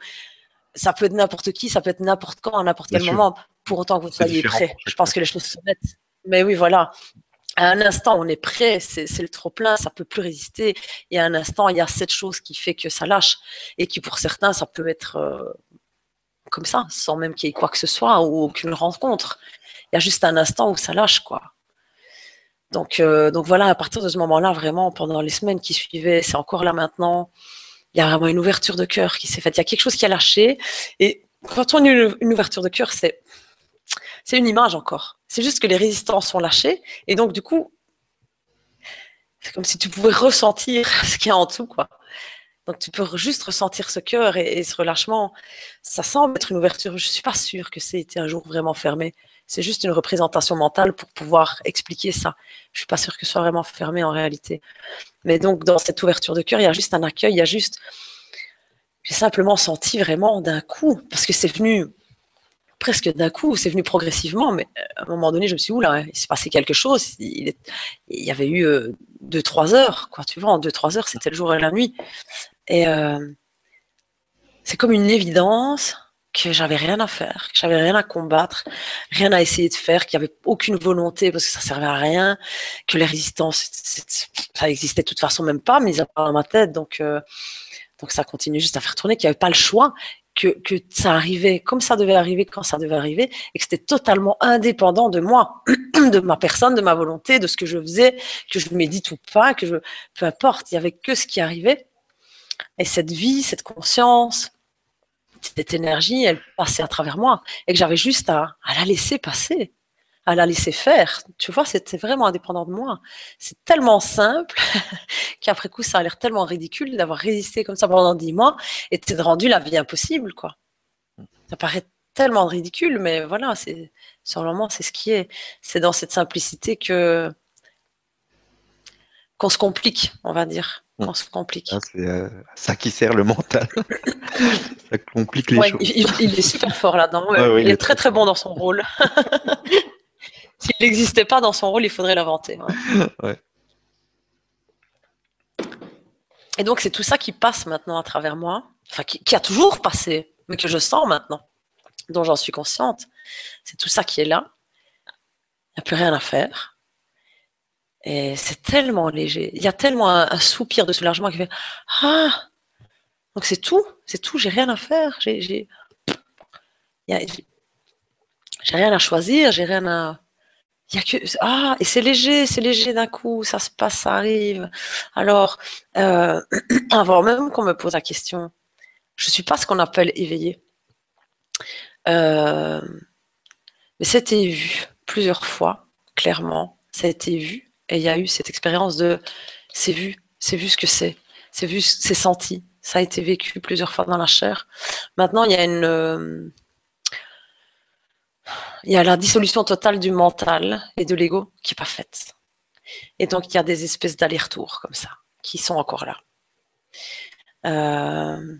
Ça peut être n'importe qui, ça peut être n'importe quand, à n'importe quel moment, pour autant que vous soyez prêt. Je pense que les choses se mettent. Mais oui, voilà. À un instant, on est prêt, c'est le trop plein, ça peut plus résister. Et à un instant, il y a cette chose qui fait que ça lâche et qui, pour certains, ça peut être euh, comme ça, sans même qu'il y ait quoi que ce soit ou aucune rencontre. Il y a juste un instant où ça lâche, quoi. Donc, euh, donc voilà, à partir de ce moment-là, vraiment, pendant les semaines qui suivaient, c'est encore là maintenant, il y a vraiment une ouverture de cœur qui s'est faite. Il y a quelque chose qui a lâché. Et quand on a une, ouverture de cœur, c'est, une image encore. C'est juste que les résistances sont lâchées. Et donc, du coup, c'est comme si tu pouvais ressentir ce qu'il y a en dessous, quoi. Donc, tu peux juste ressentir ce cœur et, et ce relâchement. Ça semble être une ouverture. Je suis pas sûre que c'était un jour vraiment fermé. C'est juste une représentation mentale pour pouvoir expliquer ça. Je suis pas sûre que ce soit vraiment fermé en réalité. Mais donc, dans cette ouverture de cœur, il y a juste un accueil, il y a juste. J'ai simplement senti vraiment d'un coup, parce que c'est venu presque d'un coup, c'est venu progressivement, mais euh, à un moment donné, je me suis dit, oula, il s'est passé quelque chose. Il, y avait eu euh, deux, trois heures, quoi, tu vois, en deux, trois heures, c'était le jour et la nuit. Et euh, c'est comme une évidence que j'avais rien à faire, que j'avais rien à combattre, rien à essayer de faire, qu'il n'y avait aucune volonté parce que ça servait à rien, que les résistances, ça existait de toute façon même pas, mis à part dans ma tête. Donc, donc ça continue juste à faire tourner, qu'il n'y avait pas le choix que, que, ça arrivait comme ça devait arriver quand ça devait arriver et que c'était totalement indépendant de moi, de ma personne, de ma volonté, de ce que je faisais, que je médite ou pas, que je, peu importe, il y avait que ce qui arrivait. Et cette vie, cette conscience, cette énergie, elle passait à travers moi et que j'avais juste à, la laisser passer à la laisser faire. Tu vois, c'était vraiment indépendant de moi. C'est tellement simple qu'après coup, ça a l'air tellement ridicule d'avoir résisté comme ça pendant dix mois et de rendu la vie impossible, quoi. Ça paraît tellement ridicule, mais voilà, c'est sur le moment, c'est ce qui est. C'est dans cette simplicité que qu'on se complique, on va dire. Qu'on se complique. Ah, c'est euh, ça qui sert le mental. ça complique les choses. Il, est super fort là-dedans. il, est, très très bon dans son rôle. S'il n'existait pas dans son rôle, il faudrait l'inventer. Et donc, c'est tout ça qui passe maintenant à travers moi, enfin, qui, a toujours passé, mais que je sens maintenant, dont j'en suis consciente. C'est tout ça qui est là. Il n'y a plus rien à faire. Et c'est tellement léger. Il y a tellement un, soupir de soulagement qui fait Ah Donc, c'est tout. C'est tout. J'ai rien à faire. J'ai. J'ai rien à choisir. J'ai rien à y a que ah et c'est léger, c'est léger d'un coup, ça se passe, ça arrive. Alors euh, avant même qu'on me pose la question, je suis pas ce qu'on appelle éveillé, euh, mais c'était vu plusieurs fois, clairement, ça a été vu et il y a eu cette expérience de c'est vu, c'est vu ce que c'est, c'est vu, c'est senti, ça a été vécu plusieurs fois dans la chair. Maintenant il y a une euh, il y a la dissolution totale du mental et de l'ego qui n'est pas faite. Et donc, il y a des espèces d'allers-retours comme ça, qui sont encore là. Euh,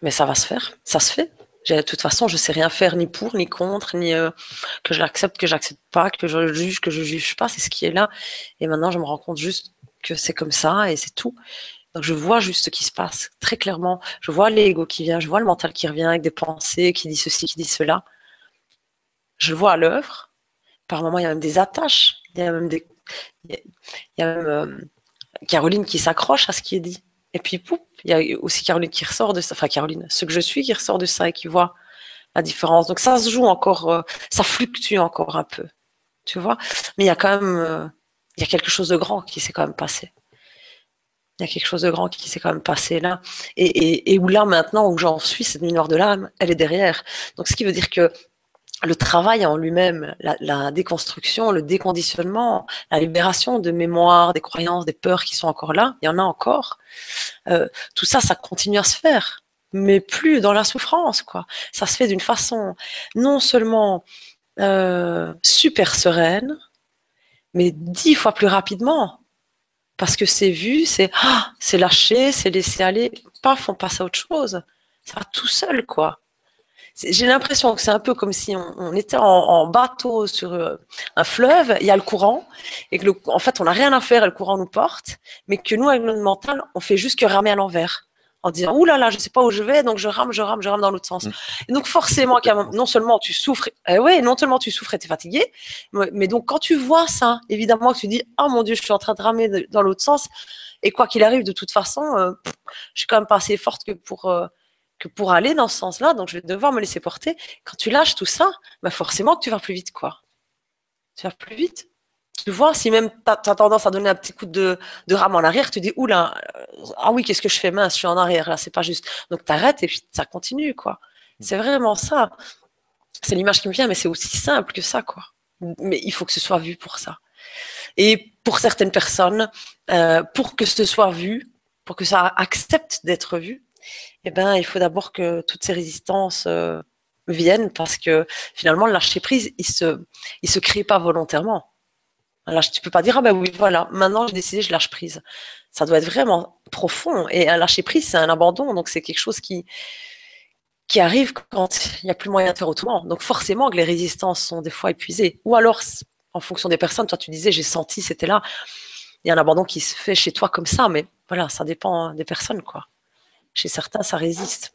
mais ça va se faire, ça se fait. De toute façon, je ne sais rien faire ni pour, ni contre, ni euh, que je l'accepte, que j'accepte pas, que je juge, que je juge pas. C'est ce qui est là. Et maintenant, je me rends compte juste que c'est comme ça et c'est tout. Donc, je vois juste ce qui se passe très clairement. Je vois l'ego qui vient, je vois le mental qui revient avec des pensées, qui dit ceci, qui dit cela je vois à l'œuvre. Par moments, il y a même des attaches. Il y a même des. Il y a même euh, Caroline qui s'accroche à ce qui est dit. Et puis, il y a aussi Caroline qui ressort de ça. Enfin, Caroline, ce que je suis qui ressort de ça et qui voit la différence. Donc, ça se joue encore, euh, ça fluctue encore un peu. Tu vois Mais il y a quand même. Euh, il y a quelque chose de grand qui s'est quand même passé. Il y a quelque chose de grand qui s'est quand même passé là. Et, où là, maintenant, où j'en suis, cette noire de l'âme, elle est derrière. Donc, ce qui veut dire que le travail en lui-même, la, déconstruction, le déconditionnement, la libération de mémoire, des croyances, des peurs qui sont encore là, il y en a encore. Euh, tout ça, ça continue à se faire, mais plus dans la souffrance, quoi. Ça se fait d'une façon non seulement euh, super sereine, mais dix fois plus rapidement, parce que c'est vu, c'est ah, c'est lâché, c'est laissé aller, paf, on passe à autre chose. Ça va tout seul, quoi j'ai l'impression que c'est un peu comme si on, était en, bateau sur euh, un fleuve, il y a le courant, et que le, en fait on n'a rien à faire et le courant nous porte, mais que nous avec notre mental, on fait juste que ramer à l'envers. En disant, ouh là là, je sais pas où je vais, donc je rame, je rame, je rame dans l'autre sens. Mm. Et donc forcément, non seulement tu souffres, eh ouais, non seulement tu souffres et tu es fatigué, mais, donc quand tu vois ça, évidemment que tu dis, oh mon Dieu, je suis en train de ramer dans l'autre sens, et quoi qu'il arrive, de toute façon, euh, je suis quand même pas assez forte que pour, euh, que pour aller dans ce sens-là, donc je vais devoir me laisser porter. Quand tu lâches tout ça, bah forcément que tu vas plus vite, quoi. Tu vas plus vite. Tu vois, si même tu as, tendance à donner un petit coup de, de rame en arrière, tu dis, oula, euh, ah oui, qu'est-ce que je fais mince, je suis en arrière, là, c'est pas juste. Donc tu arrêtes et puis ça continue, quoi. C'est vraiment ça. C'est l'image qui me vient, mais c'est aussi simple que ça, quoi. Mais il faut que ce soit vu pour ça. Et pour certaines personnes, euh, pour que ce soit vu, pour que ça accepte d'être vu, eh ben, il faut d'abord que toutes ces résistances euh, viennent parce que finalement, le lâcher prise, il se, il se crée pas volontairement. Tu tu peux pas dire, ah ben oui, voilà, maintenant j'ai décidé, je lâche prise. Ça doit être vraiment profond. Et un lâcher prise, c'est un abandon. Donc c'est quelque chose qui, qui arrive quand il n'y a plus moyen de faire autrement. Donc forcément que les résistances sont des fois épuisées. Ou alors, en fonction des personnes, toi tu disais, j'ai senti, c'était là. Il y a un abandon qui se fait chez toi comme ça, mais voilà, ça dépend des personnes, quoi. Chez certains, ça résiste.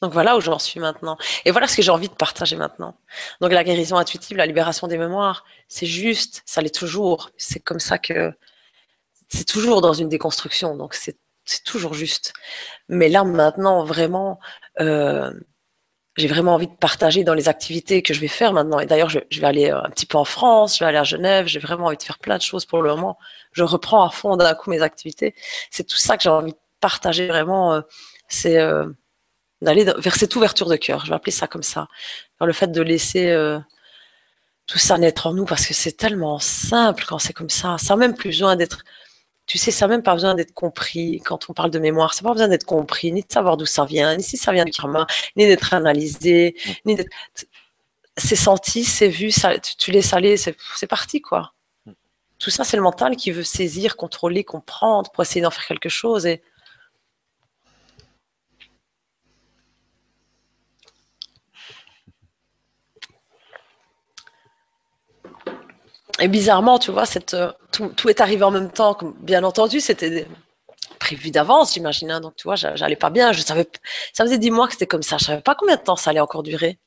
Donc voilà où j'en suis maintenant. Et voilà ce que j'ai envie de partager maintenant. Donc la guérison intuitive, la libération des mémoires, c'est juste, ça l'est toujours. C'est comme ça que c'est toujours dans une déconstruction, donc c'est toujours juste. Mais là maintenant, vraiment, euh, j'ai vraiment envie de partager dans les activités que je vais faire maintenant. Et d'ailleurs, je, vais aller euh, un petit peu en France, je vais aller à Genève, j'ai vraiment envie de faire plein de choses pour le moment. Je reprends à fond d'un coup mes activités. C'est tout ça que j'ai envie de partager vraiment. Euh, c'est d'aller vers cette ouverture de cœur. Je vais appeler ça comme ça. le fait de laisser tout ça naître en nous parce que c'est tellement simple quand c'est comme ça. Ça n'a même plus besoin d'être tu sais, ça n'a même pas besoin d'être compris quand on parle de mémoire. Ça n'a pas besoin d'être compris, ni de savoir d'où ça vient, ni si ça vient du karma, ni d'être analysé, ni d'être. C'est senti, c'est vu, ça, tu, laisses aller, c'est parti, quoi. Tout ça, c'est le mental qui veut saisir, contrôler, comprendre pour essayer d'en faire quelque chose. Et, et bizarrement, tu vois, cette, euh, tout, est arrivé en même temps. Bien entendu, c'était prévu d'avance, j'imagine. Hein. donc, tu vois, j'allais pas bien. Je savais, ça faisait dix mois que c'était comme ça. Je savais pas combien de temps ça allait encore durer.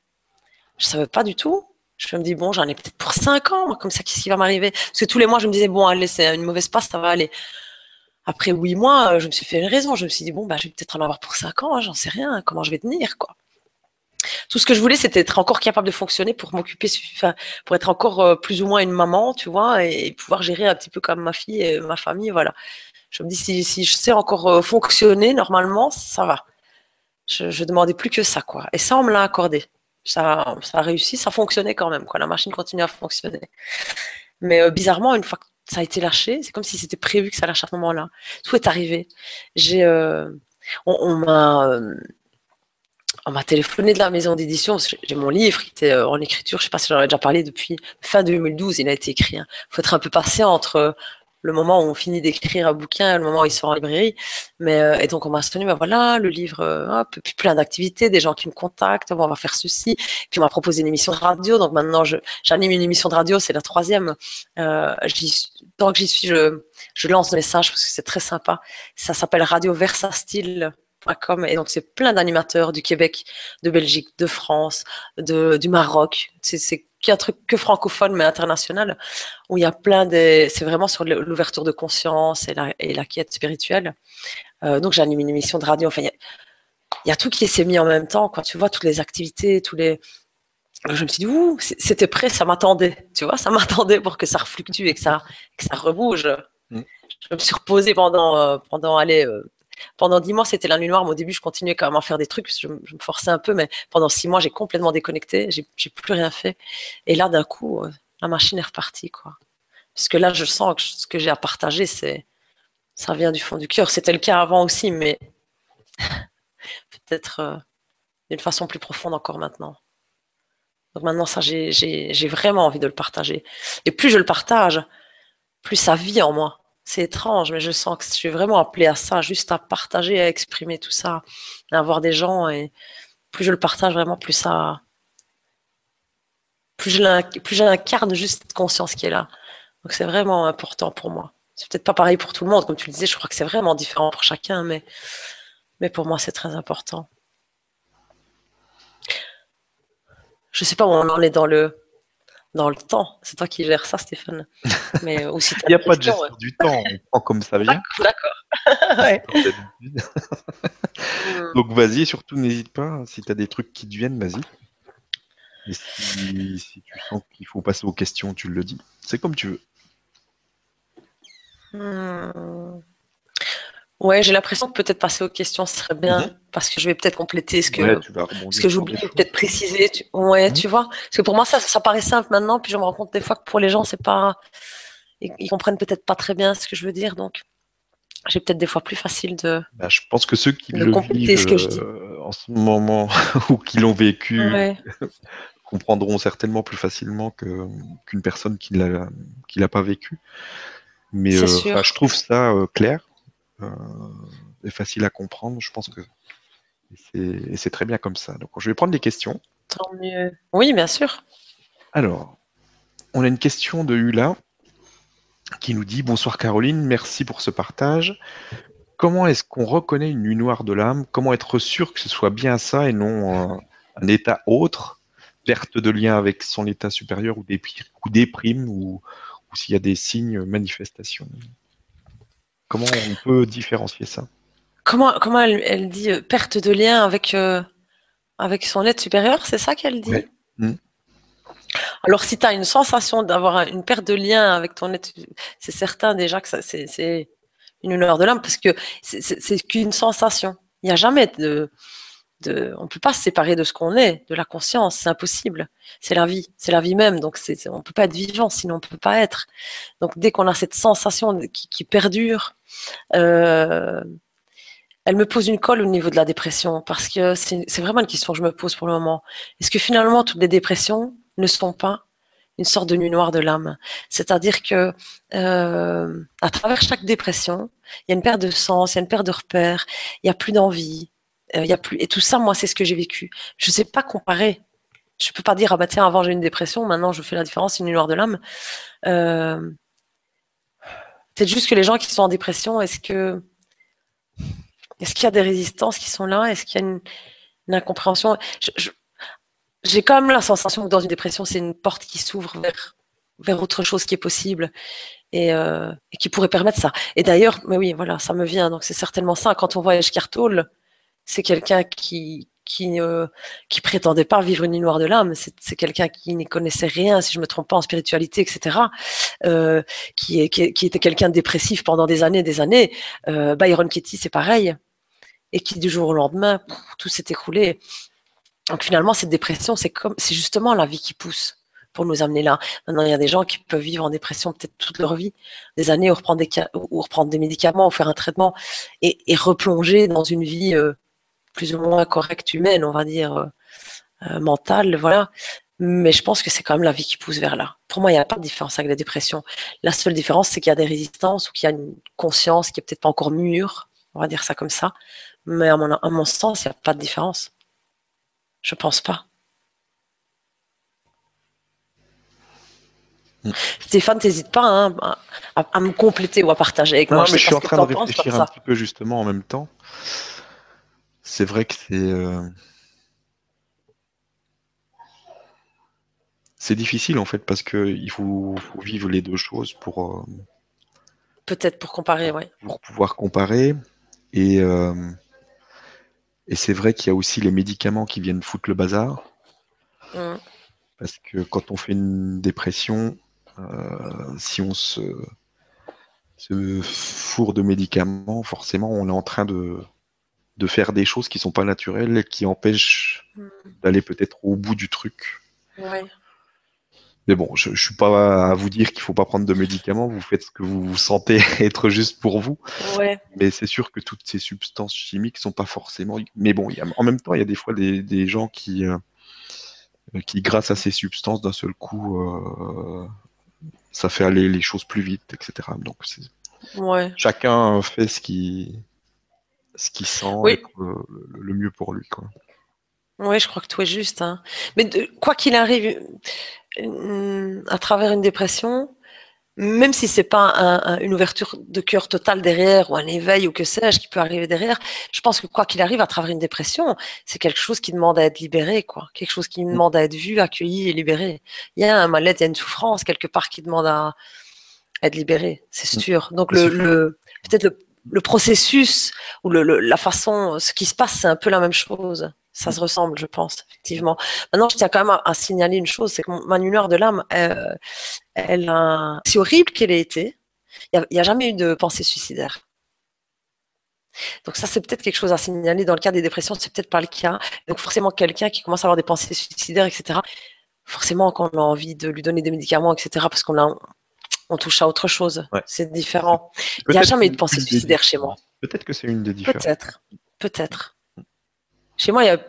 Je savais pas du tout. Je me dis, bon, j'en ai peut-être pour cinq ans, comme ça, qu'est-ce qui va m'arriver? Parce que tous les mois, je me disais, bon, allez, c'est une mauvaise passe, ça va aller. Après huit mois, euh, je me suis fait une raison. Je me suis dit, bon, bah, je vais peut-être en avoir pour cinq ans, hein, j'en sais rien, comment je vais tenir, quoi tout ce que je voulais, c'était être encore capable de fonctionner pour m'occuper, pour être encore euh, plus ou moins une maman, tu vois, et, pouvoir gérer un petit peu comme ma fille et ma famille, voilà. Je me dis, si, je sais encore euh, fonctionner normalement, ça va. Je, je demandais plus que ça, quoi. Et ça, on me l'a accordé. Ça, ça a réussi, ça fonctionnait quand même, quoi. La machine continue à fonctionner. Mais euh, bizarrement, une fois que ça a été lâché, c'est comme si c'était prévu que ça lâche à ce moment-là. Tout est arrivé. J'ai, on m'a on m'a téléphoné de la maison d'édition, j'ai mon livre qui était euh, en écriture, je sais pas si j'en ai déjà parlé depuis fin 2012, il a été écrit. Il hein. faut être un peu patient entre euh, le moment où on finit d'écrire un bouquin et le moment où il sort en librairie. Mais, euh, et donc on m'a soutenu, ben voilà, le livre, hop, puis plein d'activités, des gens qui me contactent, on va faire ceci. Puis on m'a proposé une émission de radio, donc maintenant j'anime une émission de radio, c'est la troisième. tant que j'y suis, je, je lance le message parce que c'est très sympa. Ça s'appelle Radio Versa Style et donc c'est plein d'animateurs du Québec, de Belgique, de France, de, du Maroc. C'est un truc que francophone mais international où il y a plein de. C'est vraiment sur l'ouverture de conscience et la, et la quête spirituelle. Euh, donc j'anime une émission de radio. Enfin, il y, a tout qui s'est mis en même temps. Quand tu vois toutes les activités, tous les. Je me suis dit, ouh, c'était prêt, ça m'attendait. Tu vois, ça m'attendait pour que ça refluctue et que ça, que ça rebouge. Mm. Je me suis reposée pendant, euh, pendant allez, euh, pendant dix mois, c'était la nuit noire. Mais au début, je continuais quand même à faire des trucs, je, me forçais un peu, mais pendant six mois, j'ai complètement déconnecté, j'ai, plus rien fait. Et là, d'un coup, euh, la machine est repartie, quoi. Parce que là, je sens que ce que j'ai à partager, c'est, ça vient du fond du cœur. C'était le cas avant aussi, mais peut-être euh, d'une façon plus profonde encore maintenant. Donc maintenant, ça, j'ai vraiment envie de le partager. Et plus je le partage, plus ça vit en moi c'est étrange, mais je sens que je suis vraiment appelée à ça, juste à partager, à exprimer tout ça, à avoir des gens. Et plus je le partage vraiment, plus ça. Plus j'incarne juste cette conscience qui est là. Donc c'est vraiment important pour moi. C'est peut-être pas pareil pour tout le monde, comme tu le disais, je crois que c'est vraiment différent pour chacun, mais, mais pour moi c'est très important. Je sais pas où on en est dans le, dans le temps. C'est toi qui gères ça, Stéphane. Mais euh, Il n'y a pas de gestion du temps, on prend comme ça vient. D'accord. Donc vas-y, surtout n'hésite pas, si tu as des trucs qui te viennent, vas-y. Et si, tu sens qu'il faut passer aux questions, tu le dis. C'est comme tu veux. Hmm. Ouais, j'ai l'impression que peut-être passer aux questions serait bien mhm. parce que je vais peut-être compléter ce que ce que j'oublie, peut-être préciser. Tu... Ouais, mhm. tu vois. Parce que pour moi ça, ça paraît simple maintenant, puis je me rends compte des fois que pour les gens c'est pas, ils, comprennent peut-être pas très bien ce que je veux dire, donc j'ai peut-être des fois plus facile de. Bah, je pense que ceux qui le vivent euh, en ce moment ou qui l'ont vécu comprendront certainement plus facilement que qu'une personne qui l'a qui l'a pas vécu. Mais euh, je trouve ça euh, clair est facile à comprendre. Je pense que c'est très bien comme ça. Donc, je vais prendre des questions. Tant mieux. Oui, bien sûr. Alors, on a une question de Hula qui nous dit Bonsoir Caroline, merci pour ce partage. Comment est-ce qu'on reconnaît une nuit noire de l'âme? Comment être sûr que ce soit bien ça et non un, état autre Perte de lien avec son état supérieur ou déprime ou, ou s'il y a des signes, manifestations? Comment on peut différencier ça? Comment, comment elle, dit euh, perte de lien avec, euh, avec son être supérieur C'est ça qu'elle dit? Mmh. Alors, si tu as une sensation d'avoir une perte de lien avec ton être, c'est certain déjà que c'est une honneur de l'âme parce que c'est qu'une sensation. Il n'y a jamais de, on ne peut pas se séparer de ce qu'on est, de la conscience, c'est impossible. C'est la vie, c'est la vie même. Donc, on ne peut pas être vivant, sinon on ne peut pas être. Donc, dès qu'on a cette sensation qui, perdure, euh, elle me pose une colle au niveau de la dépression parce que c'est vraiment une question que je me pose pour le moment. Est-ce que finalement toutes les dépressions ne sont pas une sorte de nuit noire de l'âme? C'est-à-dire que euh, à travers chaque dépression, il y a une perte de sens, il y a une perte de repères, il n'y a plus d'envie, euh, il y a plus. Et tout ça, moi, c'est ce que j'ai vécu. Je ne sais pas comparer. Je ne peux pas dire ah bah tiens avant j'ai une dépression, maintenant je fais la différence, c'est une noire de l'âme. Euh, peut-être juste que les gens qui sont en dépression, est-ce que est-ce qu'il y a des résistances qui sont là? Est-ce qu'il y a une, incompréhension? J'ai quand même la sensation que dans une dépression, c'est une porte qui s'ouvre vers, vers autre chose qui est possible et, euh, qui pourrait permettre ça. Et d'ailleurs, mais oui, voilà, ça me vient. Donc c'est certainement ça. Quand on voit Eshkar c'est quelqu'un qui qui prétendait pas vivre une nuit noire de l'âme. C'est quelqu'un qui n'y connaissait rien, si je me trompe pas, en spiritualité, etc. Euh, qui, était quelqu'un de dépressif pendant des années, des années. Euh, Byron Katie, c'est pareil, et qui du jour au lendemain, tout s'est écroulé. Donc finalement, cette dépression, c'est comme, c'est justement la vie qui pousse pour nous amener là. Maintenant, il y a des gens qui peuvent vivre en dépression peut-être toute leur vie, des années, ou reprendre des, ou reprendre des médicaments, ou faire un traitement, et, replonger dans une vie euh, plus ou moins correcte humaine, on va dire, euh, euh, mentale, voilà. Mais je pense que c'est quand même la vie qui pousse vers là. Pour moi, il n'y a pas de différence avec la dépression. La seule différence, c'est qu'il y a des résistances ou qu'il y a une conscience qui est peut-être pas encore mûre, on va dire ça comme ça. Mais à mon, à mon sens, il n'y a pas de différence. Je pense pas. Mm. Stéphane, n'hésite pas hein, à, me compléter ou à partager avec moi. Mais je, suis en train de réfléchir un petit peu justement en même temps. C'est vrai que c'est. Euh, c'est difficile en fait parce qu'il faut, faut, vivre les deux choses pour. Euh, Peut-être pour comparer, oui. Pour pouvoir comparer. Et. Euh, et c'est vrai qu'il y a aussi les médicaments qui viennent foutre le bazar. Mm. Parce que quand on fait une dépression, si on se, se, fourre de médicaments, forcément, on est en train de, de faire des choses qui ne sont pas naturelles et qui empêchent mm. d'aller peut-être au bout du truc. Ouais. Mais bon, je ne suis pas à vous dire qu'il ne faut pas prendre de médicaments, vous faites ce que vous, sentez être juste pour vous. Mais c'est sûr que toutes ces substances chimiques ne sont pas forcément. Mais bon, en même temps, il y a des fois des, gens qui, euh, qui, grâce à ces substances, d'un seul coup, euh, ça fait aller les choses plus vite, etc. Donc, chacun fait ce qu'il ce qui sent le, mieux pour lui. Quoi. Oui, je crois que tout est juste. Hein. Mais quoi qu'il arrive, à travers une dépression, même si c'est pas une ouverture de cœur totale derrière ou un éveil ou que sais-je qui peut arriver derrière, je pense que quoi qu'il arrive à travers une dépression, c'est quelque chose qui demande à être libéré, quoi. Quelque chose qui demande à être vu, accueilli et libéré. Il y a un mal-être, il y a une souffrance quelque part qui demande à être libéré, c'est mm. sûr. Donc le, peut-être le, processus ou la façon, ce qui se passe, c'est un peu la même chose ça se ressemble, je pense, effectivement. Maintenant, je tiens quand même à, signaler une chose, c'est que ma lumière de l'âme, si horrible qu'elle ait été, il n'y a, jamais eu de pensée suicidaire. Donc ça, c'est peut-être quelque chose à signaler. Dans le cas des dépressions, c'est peut-être pas le cas. Donc forcément, quelqu'un qui commence à avoir des pensées suicidaires, etc., forcément, quand on a envie de lui donner des médicaments, etc., parce qu'on a, on touche à autre chose. C'est différent. Il n'y a jamais eu de pensée suicidaire chez moi. Peut-être que c'est une des différences. Peut-être. Peut-être. Chez moi, il y a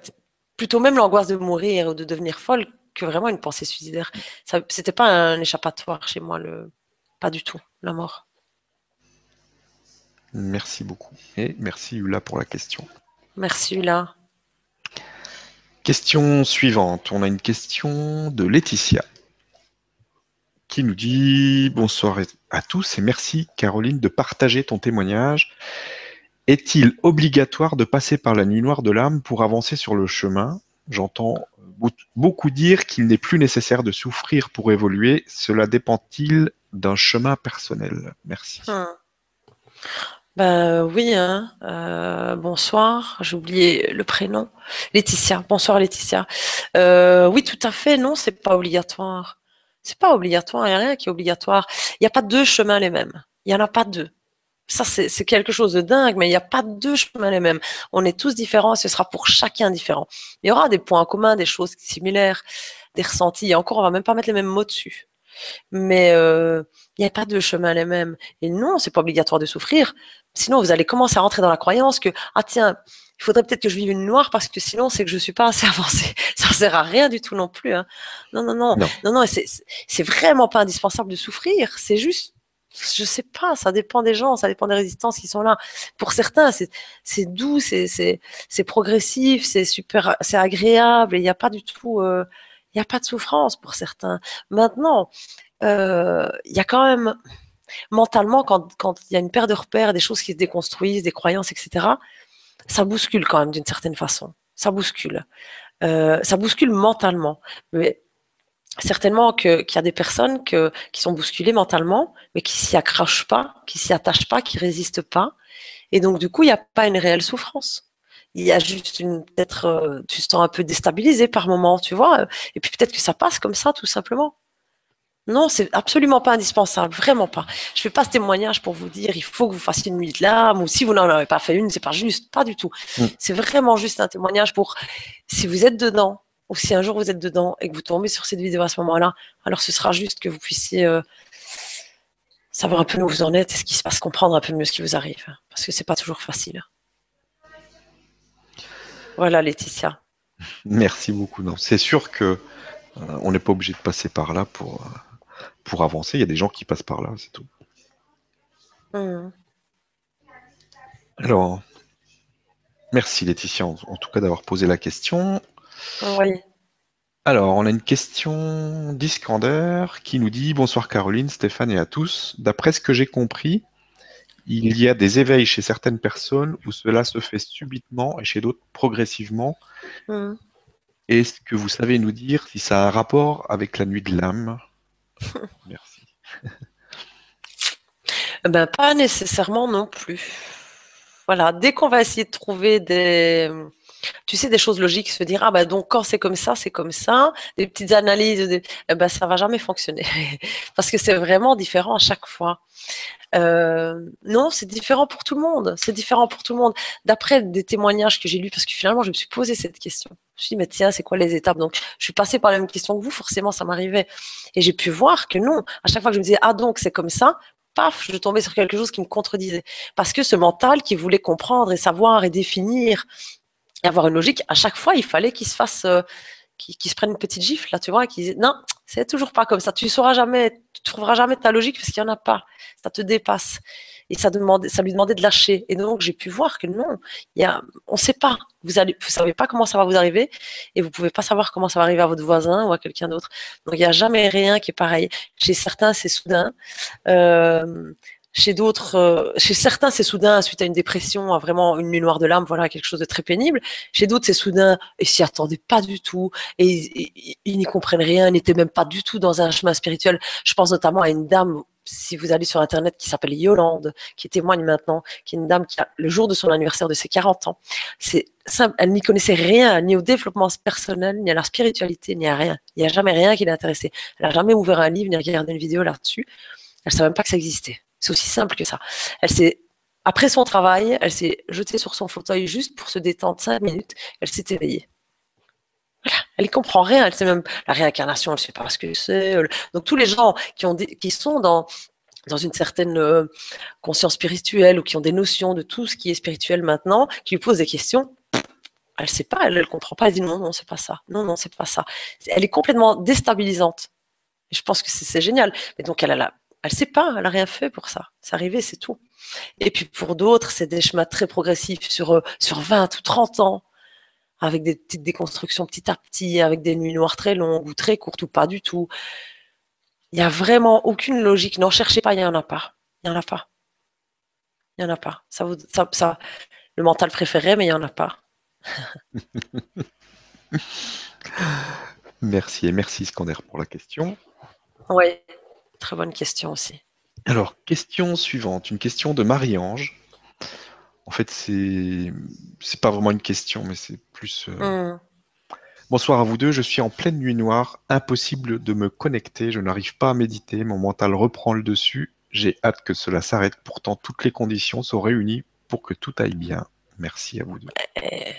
plutôt même l'angoisse de mourir ou de devenir folle que vraiment une pensée suicidaire. Ça, c'était pas un échappatoire chez moi, le, pas du tout, la mort. Merci beaucoup. Et merci Ula pour la question. Merci Ula. Question suivante. On a une question de Laetitia qui nous dit bonsoir à tous et merci Caroline de partager ton témoignage. Est-il obligatoire de passer par la nuit noire de l'âme pour avancer sur le chemin? J'entends beaucoup dire qu'il n'est plus nécessaire de souffrir pour évoluer. Cela dépend-il d'un chemin personnel? Merci. Hmm. Ben oui, hein. Euh, bonsoir, j'ai oublié le prénom. Laetitia, bonsoir Laetitia. Euh, oui, tout à fait, non, c'est pas obligatoire. C'est pas obligatoire, il n'y a rien qui est obligatoire. Il n'y a pas deux chemins les mêmes. Il n'y en a pas deux. Ça, c'est quelque chose de dingue, mais il n'y a pas deux chemins les mêmes. On est tous différents ce sera pour chacun différent. Il y aura des points communs, des choses similaires, des ressentis. Et encore, on va même pas mettre les mêmes mots dessus. Mais euh, il n'y a pas deux chemins les mêmes. Et non, c'est pas obligatoire de souffrir. Sinon, vous allez commencer à rentrer dans la croyance que ah tiens, il faudrait peut-être que je vive une noire parce que sinon c'est que je suis pas assez avancée. Ça sert à rien du tout non plus. Hein. Non, non, non, non, non. c'est vraiment pas indispensable de souffrir. C'est juste je sais pas, ça dépend des gens, ça dépend des résistances qui sont là. Pour certains, c'est doux, c'est progressif, c'est super, c'est agréable, il n'y a pas du tout, euh, il n'y a pas de souffrance pour certains. Maintenant, euh, il y a quand même mentalement, quand, quand il y a une paire de repères, des choses qui se déconstruisent, des croyances, etc., ça bouscule quand même d'une certaine façon. Ça bouscule. Euh, ça bouscule mentalement. Mais certainement qu'il y a des personnes qui sont bousculées mentalement, mais qui s'y accrochent pas, qui s'y attachent pas, qui résistent pas. Et donc, du coup, il n'y a pas une réelle souffrance. Il y a juste une, peut-être, euh, tu te sens un peu déstabilisé par moment, tu vois. Et puis peut-être que ça passe comme ça, tout simplement. Non, c'est absolument pas indispensable, vraiment pas. Je fais pas ce témoignage pour vous dire il faut que vous fassiez une nuit de larmes ou si vous n'en avez pas fait une, c'est pas juste, pas du tout. Mm. C'est vraiment juste un témoignage pour si vous êtes dedans ou si un jour vous êtes dedans et que vous tombez sur cette vidéo à ce moment-là, alors ce sera juste que vous puissiez euh, savoir un peu où vous en êtes et ce qui se passe, comprendre un peu mieux ce qui vous arrive, parce que c'est pas toujours facile. Voilà, Laetitia. Merci beaucoup. c'est sûr que euh, on n'est pas obligé de passer par là pour. Euh, pour avancer. Il y a des gens qui passent par là, c'est tout. Hmm. Alors, merci Laetitia, en, tout cas d'avoir posé la question. Oui. Alors, on a une question d'Iskander qui nous dit Bonsoir Caroline, Stéphane et à tous. D'après ce que j'ai compris, il y a des éveils chez certaines personnes où cela se fait subitement et chez d'autres progressivement. Hmm. Est-ce que vous savez nous dire si ça a un rapport avec la nuit de l'âme? Merci. ben, pas nécessairement non plus. Voilà, dès qu'on va essayer de trouver des, tu sais, des choses logiques, se dire, ah ben donc quand c'est comme ça, c'est comme ça, des petites analyses, des... eh ben, ça va jamais fonctionner. Parce que c'est vraiment différent à chaque fois. Euh, non, c'est différent pour tout le monde. C'est différent pour tout le monde. D'après des témoignages que j'ai lus, parce que finalement, je me suis posé cette question. Je me suis dit, mais tiens, c'est quoi les étapes? Donc, je suis passée par la même question que vous, forcément, ça m'arrivait. Et j'ai pu voir que non. À chaque fois que je me disais, ah donc c'est comme ça, paf, je tombais sur quelque chose qui me contredisait. Parce que ce mental qui voulait comprendre et savoir et définir et avoir une logique, à chaque fois, il fallait qu'il se fasse, euh, qu'il se prenne une petite gifle, là, tu vois, qui disent, non, c'est toujours pas comme ça. Tu sauras jamais, tu trouveras jamais ta logique parce qu'il y en a pas. Ça te dépasse. Et ça demandait, ça lui demandait de lâcher. Et donc, j'ai pu voir que non, y a, on sait pas. Vous allez, vous savez pas comment ça va vous arriver et vous pouvez pas savoir comment ça va arriver à votre voisin ou à quelqu'un d'autre. Donc, il y a jamais rien qui est pareil. Chez certains, c'est soudain. Euh, chez d'autres, euh, chez certains, c'est soudain suite à une dépression, à vraiment une nuit noire de larmes, voilà, quelque chose de très pénible. Chez d'autres, c'est soudain et s'y attendaient pas du tout et, ils n'y comprennent rien, n'étaient même pas du tout dans un chemin spirituel. Je pense notamment à une dame, si vous allez sur Internet, qui s'appelle Yolande, qui témoigne maintenant, qui est une dame qui a le jour de son anniversaire de ses 40 ans. C'est simple, elle n'y connaissait rien, ni au développement personnel, ni à la spiritualité, ni à rien. Il n'y a jamais rien qui l'intéressait. Elle n'a jamais ouvert un livre, ni regardé une vidéo là-dessus. Elle savait même pas que ça existait. C'est aussi simple que ça. Elle s'est, après son travail, elle s'est jetée sur son fauteuil juste pour se détendre cinq minutes. Elle s'est éveillée. Elle ne comprend rien. Elle sait même la réincarnation. Elle ne sait pas ce que c'est. Donc tous les gens qui ont qui sont dans dans une certaine euh, conscience spirituelle ou qui ont des notions de tout ce qui est spirituel maintenant, qui lui posent des questions, elle ne sait pas, elle ne comprend pas, elle dit non, non, c'est pas ça, non, non, c'est pas ça. Elle est complètement déstabilisante. Je pense que c'est génial. Mais donc elle a la, elle sait pas, elle a rien fait pour ça. C'est arrivé, c'est tout. Et puis pour d'autres, c'est des chemins très progressifs sur, euh, sur 20 ou 30 ans, avec des petites déconstructions petit à petit, avec des nuits noires très longues ou très courtes ou pas du tout. Il n'y a vraiment aucune logique. N'en cherchez pas, il n'y en a pas. Il n'y en a pas. Il n'y en a pas. Ça, vous, ça, ça, le mental préféré, mais il n'y en a pas. merci et merci Scander pour la question. Oui, très bonne question aussi. Alors, question suivante, une question de Marie-Ange. En fait, c'est c'est pas vraiment une question, mais c'est plus. Euh, hmm. Bonsoir à vous deux. Je suis en pleine nuit noire. Impossible de me connecter. Je n'arrive pas à méditer. Mon mental reprend le dessus. J'ai hâte que cela s'arrête. Pourtant, toutes les conditions sont réunies pour que tout aille bien. Merci à vous deux. Eh,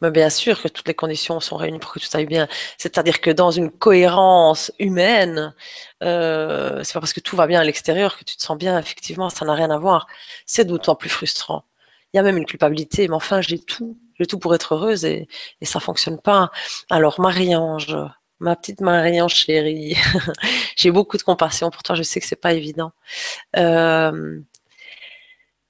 mais bien sûr que toutes les conditions sont réunies pour que tout aille bien. C'est-à-dire que dans une cohérence humaine, euh, c'est pas parce que tout va bien à l'extérieur que tu te sens bien. Effectivement, ça n'a rien à voir. C'est d'autant plus frustrant. Il y a même une culpabilité, mais enfin, j'ai tout, j'ai tout pour être heureuse et, et ça fonctionne pas. Alors, Marie-Ange, ma petite Marie-Ange chérie, j'ai beaucoup de compassion pour toi. Je sais que c'est pas évident. Euh,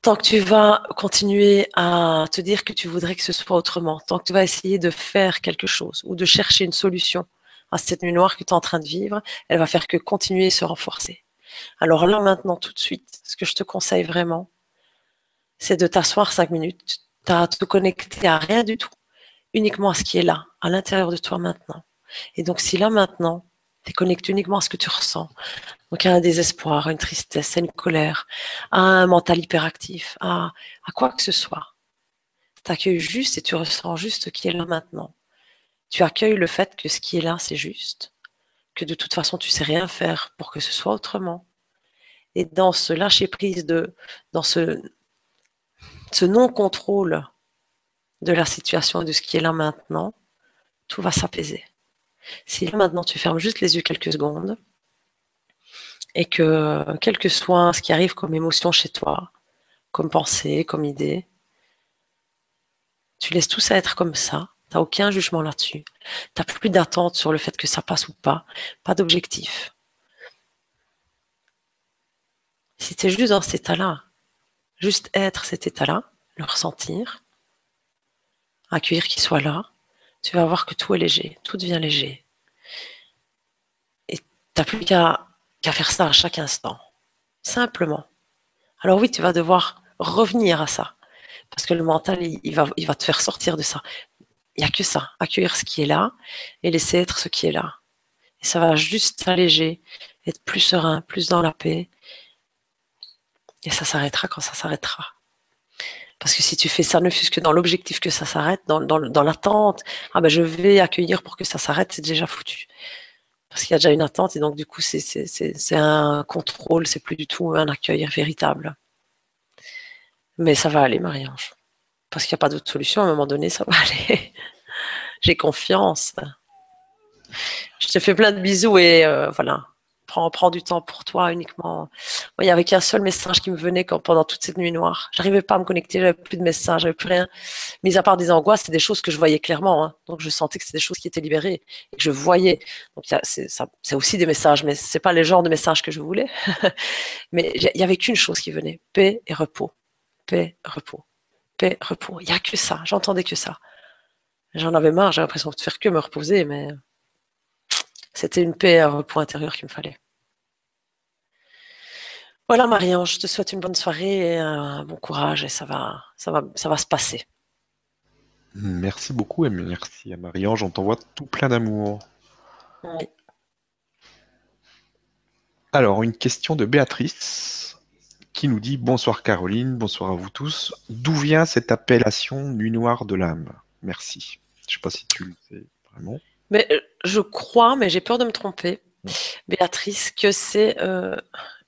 tant que tu vas continuer à te dire que tu voudrais que ce soit autrement, tant que tu vas essayer de faire quelque chose ou de chercher une solution à cette nuit noire que tu es en train de vivre, elle va faire que continuer et se renforcer. Alors là, maintenant, tout de suite, ce que je te conseille vraiment, c'est de t'asseoir cinq minutes, à te connecter à rien du tout, uniquement à ce qui est là, à l'intérieur de toi maintenant. Et donc, si là maintenant, tu es connecté uniquement à ce que tu ressens, donc à un désespoir, à une tristesse, à une colère, à un mental hyperactif, à, quoi que ce soit, tu accueilles juste et tu ressens juste ce qui est là maintenant. Tu accueilles le fait que ce qui est là, c'est juste, que de toute façon, tu sais rien faire pour que ce soit autrement. Et dans ce lâcher prise de, dans ce ce non-contrôle de la situation et de ce qui est là maintenant, tout va s'apaiser. Si maintenant tu fermes juste les yeux quelques secondes et que quel que soit ce qui arrive comme émotion chez toi, comme pensée, comme idée, tu laisses tout ça être comme ça, tu n'as aucun jugement là-dessus, tu n'as plus d'attente sur le fait que ça passe ou pas, pas d'objectif. Si tu es juste dans cet état-là, Juste être cet état-là, le ressentir, accueillir qu'il soit là, tu vas voir que tout est léger, tout devient léger. Et tu n'as plus qu'à faire ça à chaque instant, simplement. Alors oui, tu vas devoir revenir à ça, parce que le mental, il, va, te faire sortir de ça. Il n'y a que ça, accueillir ce qui est là et laisser être ce qui est là. Et ça va juste alléger, être plus serein, plus dans la paix, et ça s'arrêtera quand ça s'arrêtera. Parce que si tu fais ça, ne fût-ce que dans l'objectif que ça s'arrête, dans, dans, l'attente, ah ben je vais accueillir pour que ça s'arrête, c'est déjà foutu. Parce qu'il y a déjà une attente et donc du coup c'est un contrôle, c'est plus du tout un accueil véritable. Mais ça va aller, Marie-Ange. Parce qu'il n'y a pas d'autre solution, à un moment donné, ça va aller. J'ai confiance. Je te fais plein de bisous et euh, voilà prends, du temps pour toi uniquement. il n'y avait qu'un seul message qui me venait pendant toute cette nuit noire. J'arrivais pas à me connecter, j'avais plus de messages, j'avais plus rien. Mis à part des angoisses, c'est des choses que je voyais clairement. Hein. Donc je sentais que c'était des choses qui étaient libérées et que je voyais. C'est aussi des messages, mais c'est pas le genre de messages que je voulais. mais il y avait qu'une chose qui venait paix et repos. Paix, repos. Paix, repos. Il n'y a que ça. J'entendais que ça. J'en avais marre, j'ai l'impression de faire que me reposer, mais c'était une paix, un repos intérieur qu'il me fallait. Voilà, Marianne, je te souhaite une bonne soirée et un bon courage et ça va, ça va, ça va se passer. Merci beaucoup et merci à Marie-Ange. On t'envoie tout plein d'amour. Alors, une question de Béatrice qui nous dit Bonsoir Caroline, bonsoir à vous tous. D'où vient cette appellation Nuit noire de l'âme? Merci. Je ne sais pas si tu le sais vraiment. Mais euh, je crois, mais j'ai peur de me tromper, Béatrice, que c'est. Euh,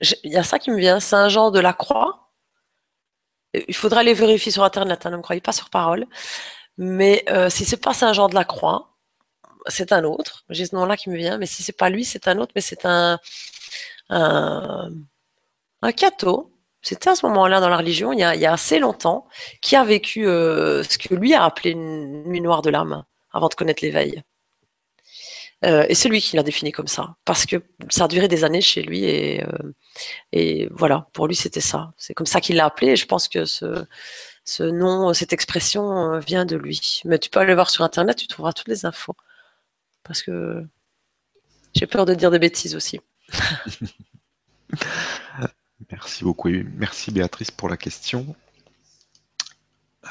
il y a ça qui me vient, Saint-Jean de la Croix. Il faudra aller vérifier sur Internet, hein, ne me croyez pas sur parole. Mais euh, si c'est pas Saint-Jean de la Croix, c'est un autre. J'ai ce nom-là qui me vient, mais si c'est pas lui, c'est un autre, mais c'est un, un, un. C'était à ce moment-là dans la religion, il y, a, assez longtemps, qui a vécu ce que lui a appelé une nuit noire de l'âme avant de connaître l'éveil. Euh, et c'est lui qui l'a défini comme ça, parce que ça a duré des années chez lui et, euh, voilà, pour lui c'était ça. C'est comme ça qu'il l'a appelé et je pense que ce, ce nom, cette expression euh, vient de lui. Mais tu peux aller voir sur internet, tu trouveras toutes les infos. Parce que j'ai peur de dire des bêtises aussi. Merci beaucoup. Merci Béatrice pour la question.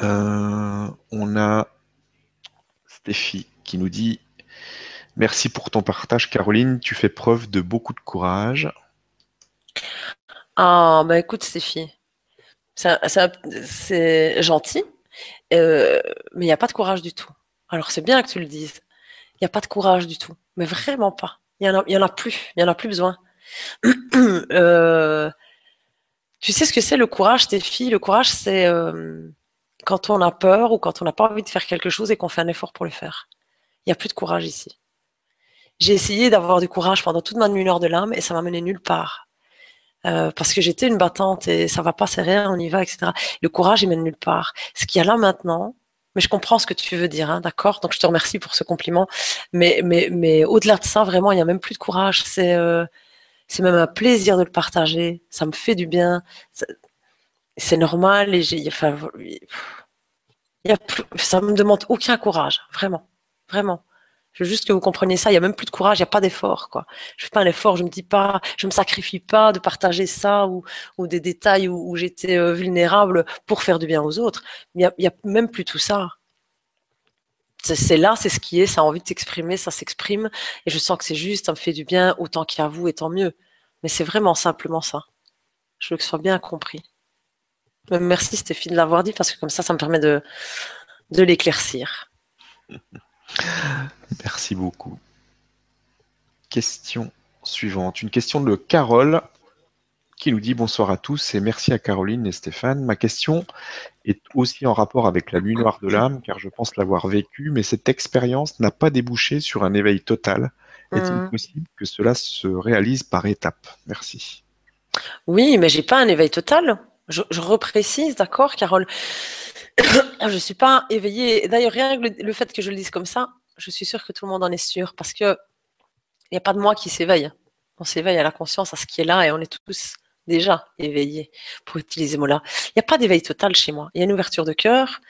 on a Stéphie qui nous dit Merci pour ton partage, Caroline. Tu fais preuve de beaucoup de courage. Ah, bah écoute, Stéphie, c'est gentil, euh, mais il n'y a pas de courage du tout. Alors c'est bien que tu le dises. Il n'y a pas de courage du tout, mais vraiment pas. Il n'y en, a plus, il n'y en a plus besoin. Euh, tu sais ce que c'est le courage, Stéphie? Le courage, c'est euh, quand on a peur ou quand on n'a pas envie de faire quelque chose et qu'on fait un effort pour le faire. Il n'y a plus de courage ici. J'ai essayé d'avoir du courage pendant toute ma nuit de l'âme et ça m'a mené nulle part. Euh, parce que j'étais une battante et ça va pas, c'est rien, on y va, etc. Le courage, il mène nulle part. Ce qu'il y a là maintenant, mais je comprends ce que tu veux dire, hein, d'accord? Donc je te remercie pour ce compliment. Mais, mais, mais au-delà de ça, vraiment, il n'y a même plus de courage. C'est euh, c'est même un plaisir de le partager. Ça me fait du bien. C'est normal et j'ai, enfin, y a plus, ça me demande aucun courage, vraiment, vraiment. Je veux juste que vous compreniez ça. Il n'y a même plus de courage, il n'y a pas d'effort. Quoi. Je fais pas un effort, je me dis pas, je me sacrifie pas de partager ça ou, des détails où, j'étais euh, vulnérable pour faire du bien aux autres. Il n'y a, même plus tout ça. C'est là, c'est ce qui est, ça a envie de s'exprimer, ça s'exprime. Et je sens que c'est juste, ça me fait du bien autant qu'il y a vous et tant mieux. Mais c'est vraiment simplement ça. Je veux que ce soit bien compris. Merci Stéphie de l'avoir dit parce que comme ça, ça me permet de l'éclaircir. Merci beaucoup. Question suivante. Une question de Carole qui nous dit bonsoir à tous et merci à Caroline et Stéphane. Ma question est aussi en rapport avec la nuit noire de l'âme car je pense l'avoir vécue, mais cette expérience n'a pas débouché sur un éveil total. Est-il mmh. possible que cela se réalise par étapes? Merci. Oui, mais j'ai pas un éveil total. Je, je reprécise, d'accord, Carole? je ne suis pas éveillée. D'ailleurs, rien que le, fait que je le dise comme ça, je suis sûre que tout le monde en est sûr parce que il n'y a pas de moi qui s'éveille. On s'éveille à la conscience, à ce qui est là et on est tous déjà éveillés, pour utiliser ce mot-là. Il n'y a pas d'éveil total chez moi. Il y a une ouverture de cœur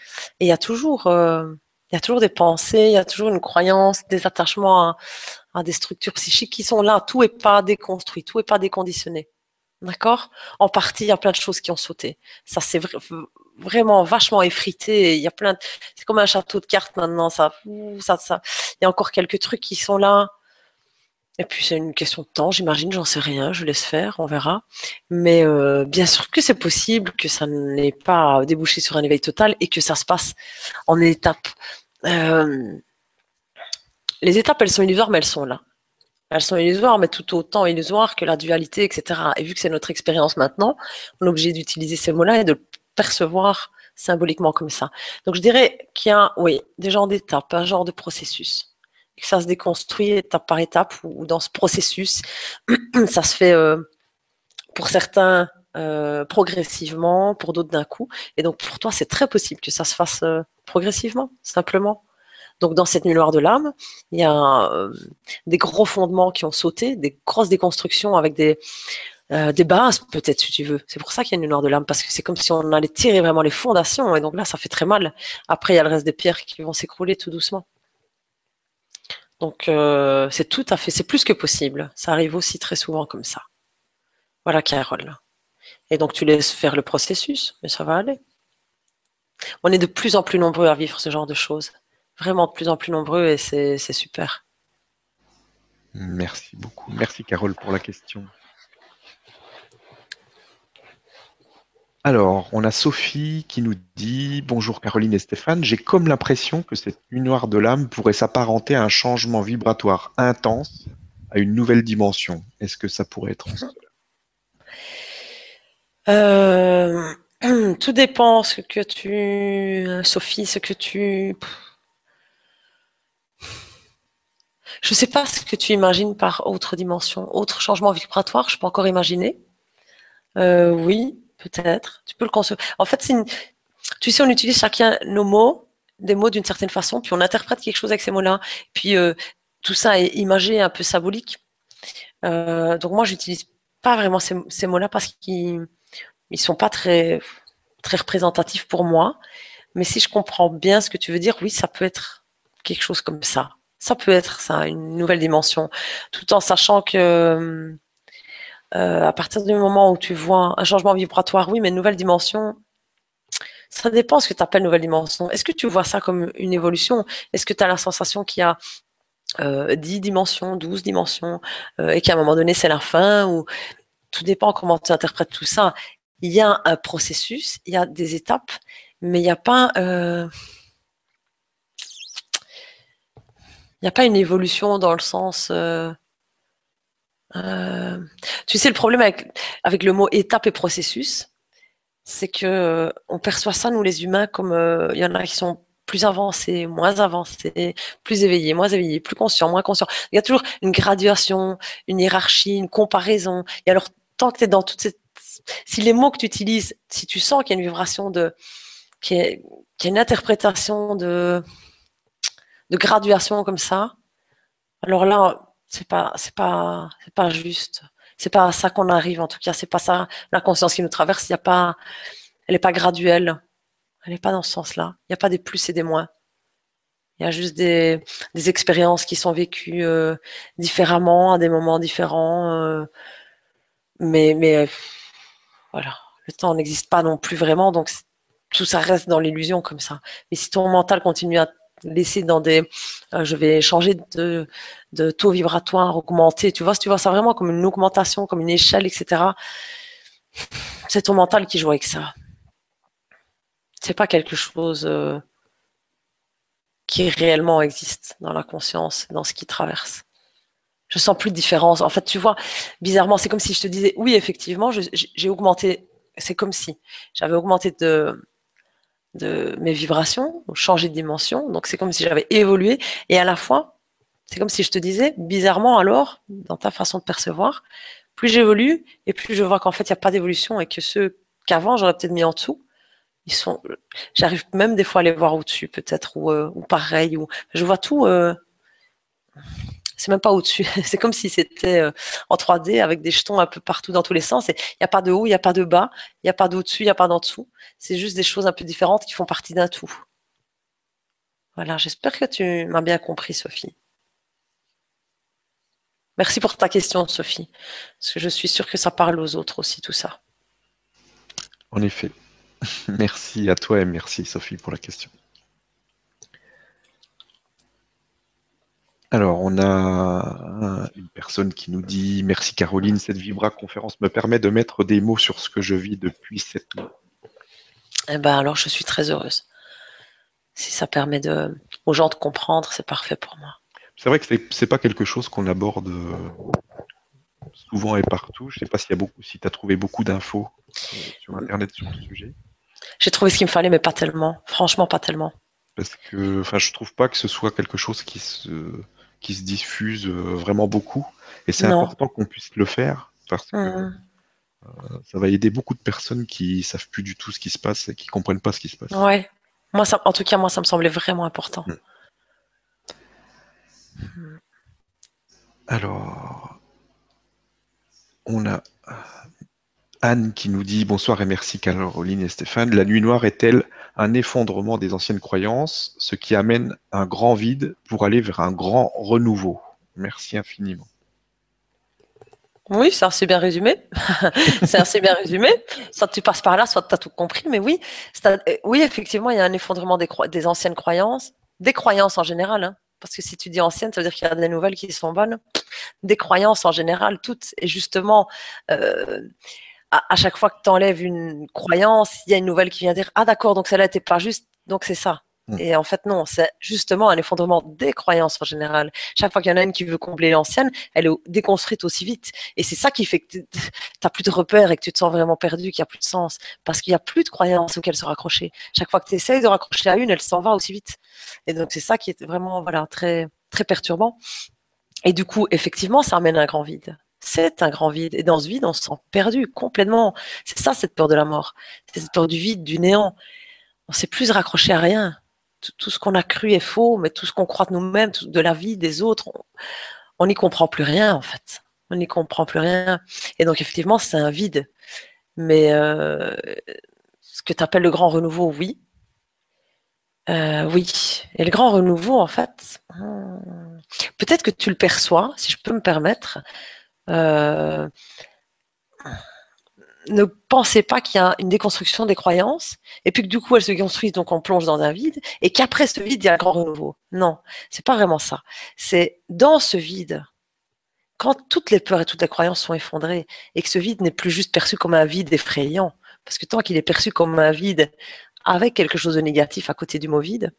et il y a toujours, euh, il y a toujours des pensées, il y a toujours une croyance, des attachements à, des structures psychiques qui sont là. Tout n'est pas déconstruit, tout n'est pas déconditionné. D'accord? En partie, il y a plein de choses qui ont sauté. Ça, c'est vraiment vachement effrité. Il y a plein C'est comme un château de cartes maintenant. Ça, ça, ça. Il y a encore quelques trucs qui sont là. Et puis, c'est une question de temps, j'imagine. J'en sais rien. Je laisse faire. On verra. Mais euh, bien sûr que c'est possible que ça n'ait pas débouché sur un éveil total et que ça se passe en étapes. Euh, les étapes, elles sont illusoires, mais elles sont là. Elles sont illusoires, mais tout autant illusoires que la dualité, etc. Et vu que c'est notre expérience maintenant, on est obligé d'utiliser ces mots-là et de percevoir symboliquement comme ça. Donc je dirais qu'il y a, oui, des genres d'étapes, un genre de processus. Que ça se déconstruit étape par étape, ou, dans ce processus, ça se fait euh, pour certains euh, progressivement, pour d'autres d'un coup. Et donc pour toi, c'est très possible que ça se fasse euh, progressivement, simplement. Donc dans cette nuit noire de l'âme, il y a des gros fondements qui ont sauté, des grosses déconstructions avec des, euh, des bases peut-être si tu veux. C'est pour ça qu'il y a une noire de l'âme, parce que c'est comme si on allait tirer vraiment les fondations, et donc là ça fait très mal. Après il y a le reste des pierres qui vont s'écrouler tout doucement. Donc euh, c'est tout à fait, c'est plus que possible. Ça arrive aussi très souvent comme ça. Voilà Carole. Et donc tu laisses faire le processus, mais ça va aller. On est de plus en plus nombreux à vivre ce genre de choses vraiment de plus en plus nombreux et c'est super. Merci beaucoup. Merci Carole pour la question. Alors, on a Sophie qui nous dit Bonjour Caroline et Stéphane, j'ai comme l'impression que cette noire de l'âme pourrait s'apparenter à un changement vibratoire intense, à une nouvelle dimension. Est-ce que ça pourrait être euh, Tout dépend ce que tu, Sophie, ce que tu, Je ne sais pas ce que tu imagines par autre dimension, autre changement vibratoire, je peux encore imaginer. Euh, oui, peut-être. Tu peux le concevoir. En fait, tu sais, on utilise chacun nos mots, des mots d'une certaine façon, puis on interprète quelque chose avec ces mots-là. Puis euh, tout ça est imagé, un peu symbolique. Euh, donc moi, j'utilise pas vraiment ces, mots-là parce qu'ils ne sont pas très, très représentatifs pour moi. Mais si je comprends bien ce que tu veux dire, oui, ça peut être quelque chose comme ça. Ça peut être ça, une nouvelle dimension, tout en sachant que euh, à partir du moment où tu vois un changement vibratoire, oui, mais une nouvelle dimension, ça dépend ce que tu appelles nouvelle dimension. Est-ce que tu vois ça comme une évolution? Est-ce que tu as la sensation qu'il y a 10 euh, dimensions, 12 dimensions, euh, et qu'à un moment donné, c'est la fin ou Tout dépend comment tu interprètes tout ça. Il y a un processus, il y a des étapes, mais il a pas... Euh, il n'y a pas une évolution dans le sens... tu sais, le problème avec, avec le mot étape et processus, c'est que on perçoit ça, nous les humains, comme il y en a qui sont plus avancé, moins avancé, plus éveillé, moins éveillé, plus conscient, moins conscient. Il y a toujours une graduation, une hiérarchie, une comparaison. Et alors, tant que tu es dans toute cette... Si les mots que tu utilises, si tu sens qu'il y a une vibration de... qu'il y, a, une interprétation de... de graduation comme ça, alors là, c'est pas, c'est pas, c'est pas juste. C'est pas à ça qu'on arrive, en tout cas. C'est pas ça, la conscience qui nous traverse. Il y a pas, elle est pas graduelle. Elle n'est pas dans ce sens-là. Il n'y a pas des plus et des moins. Il y a juste des, expériences qui sont vécues euh, différemment, à des moments différents. Euh, mais, mais euh, voilà, le temps n'existe pas non plus vraiment, donc tout ça reste dans l'illusion comme ça. Mais si ton mental continue à laisser dans des je vais changer de, de, taux vibratoire, augmenter, tu vois, si tu vois ça vraiment comme une augmentation, comme une échelle, etc., c'est ton mental qui joue avec ça c'est pas quelque chose euh, qui réellement existe dans la conscience, dans ce qui traverse. Je sens plus de différence. En fait, tu vois, bizarrement, c'est comme si je te disais, oui, effectivement, j'ai augmenté. C'est comme si j'avais augmenté de, de mes vibrations, changé de dimension. Donc, c'est comme si j'avais évolué. Et à la fois, c'est comme si je te disais, bizarrement, alors, dans ta façon de percevoir, plus j'évolue et plus je vois qu'en fait, il n'y a pas d'évolution et que ceux qu'avant, j'aurais peut-être mis en dessous, ils sont, j'arrive même des fois à les voir au-dessus, peut-être, ou, euh, pareil, ou je vois tout. Euh, c'est même pas au-dessus. c'est comme si c'était euh, en 3D avec des jetons un peu partout dans tous les sens. Il n'y a pas de haut, il n'y a pas de bas, il n'y a pas d'au-dessus, il n'y a pas d'en dessous. C'est juste des choses un peu différentes qui font partie d'un tout. Voilà, j'espère que tu m'as bien compris, Sophie. Merci pour ta question, Sophie. Parce que je suis sûre que ça parle aux autres aussi, tout ça. En effet. Merci à toi et merci Sophie pour la question. Alors, on a une personne qui nous dit Merci Caroline, cette Vibra conférence me permet de mettre des mots sur ce que je vis depuis sept mois. Eh ben alors, je suis très heureuse. Si ça permet de, aux gens de comprendre, c'est parfait pour moi. C'est vrai que c'est pas quelque chose qu'on aborde souvent et partout. Je ne sais pas s'il y a beaucoup, si tu as trouvé beaucoup d'infos euh, sur Internet sur le sujet. J'ai trouvé ce qu'il me fallait, mais pas tellement. Franchement, pas tellement. Parce que, enfin, je trouve pas que ce soit quelque chose qui se, qui se diffuse euh, vraiment beaucoup. Et c'est important qu'on puisse le faire parce que mmh. euh, ça va aider beaucoup de personnes qui savent plus du tout ce qui se passe et qui comprennent pas ce qui se passe. Ouais. Moi, ça, en tout cas, moi, ça me semblait vraiment important. Mmh. Alors, on a Anne qui nous dit bonsoir et merci Caroline et Stéphane. La nuit noire est-elle un effondrement des anciennes croyances, ce qui amène un grand vide pour aller vers un grand renouveau Merci infiniment. Oui, c'est assez bien résumé. c'est bien résumé. Soit tu passes par là, soit tu as tout compris. Mais oui, euh, oui, effectivement, il y a un effondrement des, des anciennes croyances, des croyances en général. Hein. parce que si tu dis anciennes, ça veut dire qu'il y a des nouvelles qui sont bonnes. Des croyances en général, toutes. Et justement, euh, à, chaque fois que tu enlèves une croyance, il y a une nouvelle qui vient dire Ah, d'accord, donc celle-là n'était pas juste, donc c'est ça. Hmm. Et en fait, non, c'est justement un effondrement des croyances en général. Chaque fois qu'il y en a une qui veut combler l'ancienne, elle est déconstruite aussi vite. Et c'est ça qui fait que tu n'as plus de repères et que tu te sens vraiment perdu, qu'il n'y a plus de sens. Parce qu'il n'y a plus de croyances auxquelles se raccrocher. Chaque fois que tu essayes de raccrocher à une, elle s'en va aussi vite. Et donc, c'est ça qui est vraiment voilà, très, très perturbant. Et du coup, effectivement, ça amène un grand vide c'est un grand vide. Et dans ce vide, on se sent perdu complètement. C'est ça, cette peur de la mort. C'est cette peur du vide, du néant. On ne sait plus se raccrocher à rien. tout ce qu'on a cru est faux, mais tout ce qu'on croit de nous-mêmes, de la vie des autres, on n'y comprend plus rien en fait. On n'y comprend plus rien. Et donc effectivement, c'est un vide. Mais euh, ce que tu appelles le grand renouveau, oui. Euh, oui. Et le grand renouveau, en fait, hmm, peut-être que tu le perçois, si je peux me permettre. Euh, ne pensez pas qu'il y a une déconstruction des croyances et puis que du coup elles se construisent donc on plonge dans un vide et qu'après ce vide il y a un grand renouveau. Non, c'est pas vraiment ça. C'est dans ce vide quand toutes les peurs et toutes les croyances sont effondrées et que ce vide n'est plus juste perçu comme un vide effrayant parce que tant qu'il est perçu comme un vide avec quelque chose de négatif à côté du mot vide,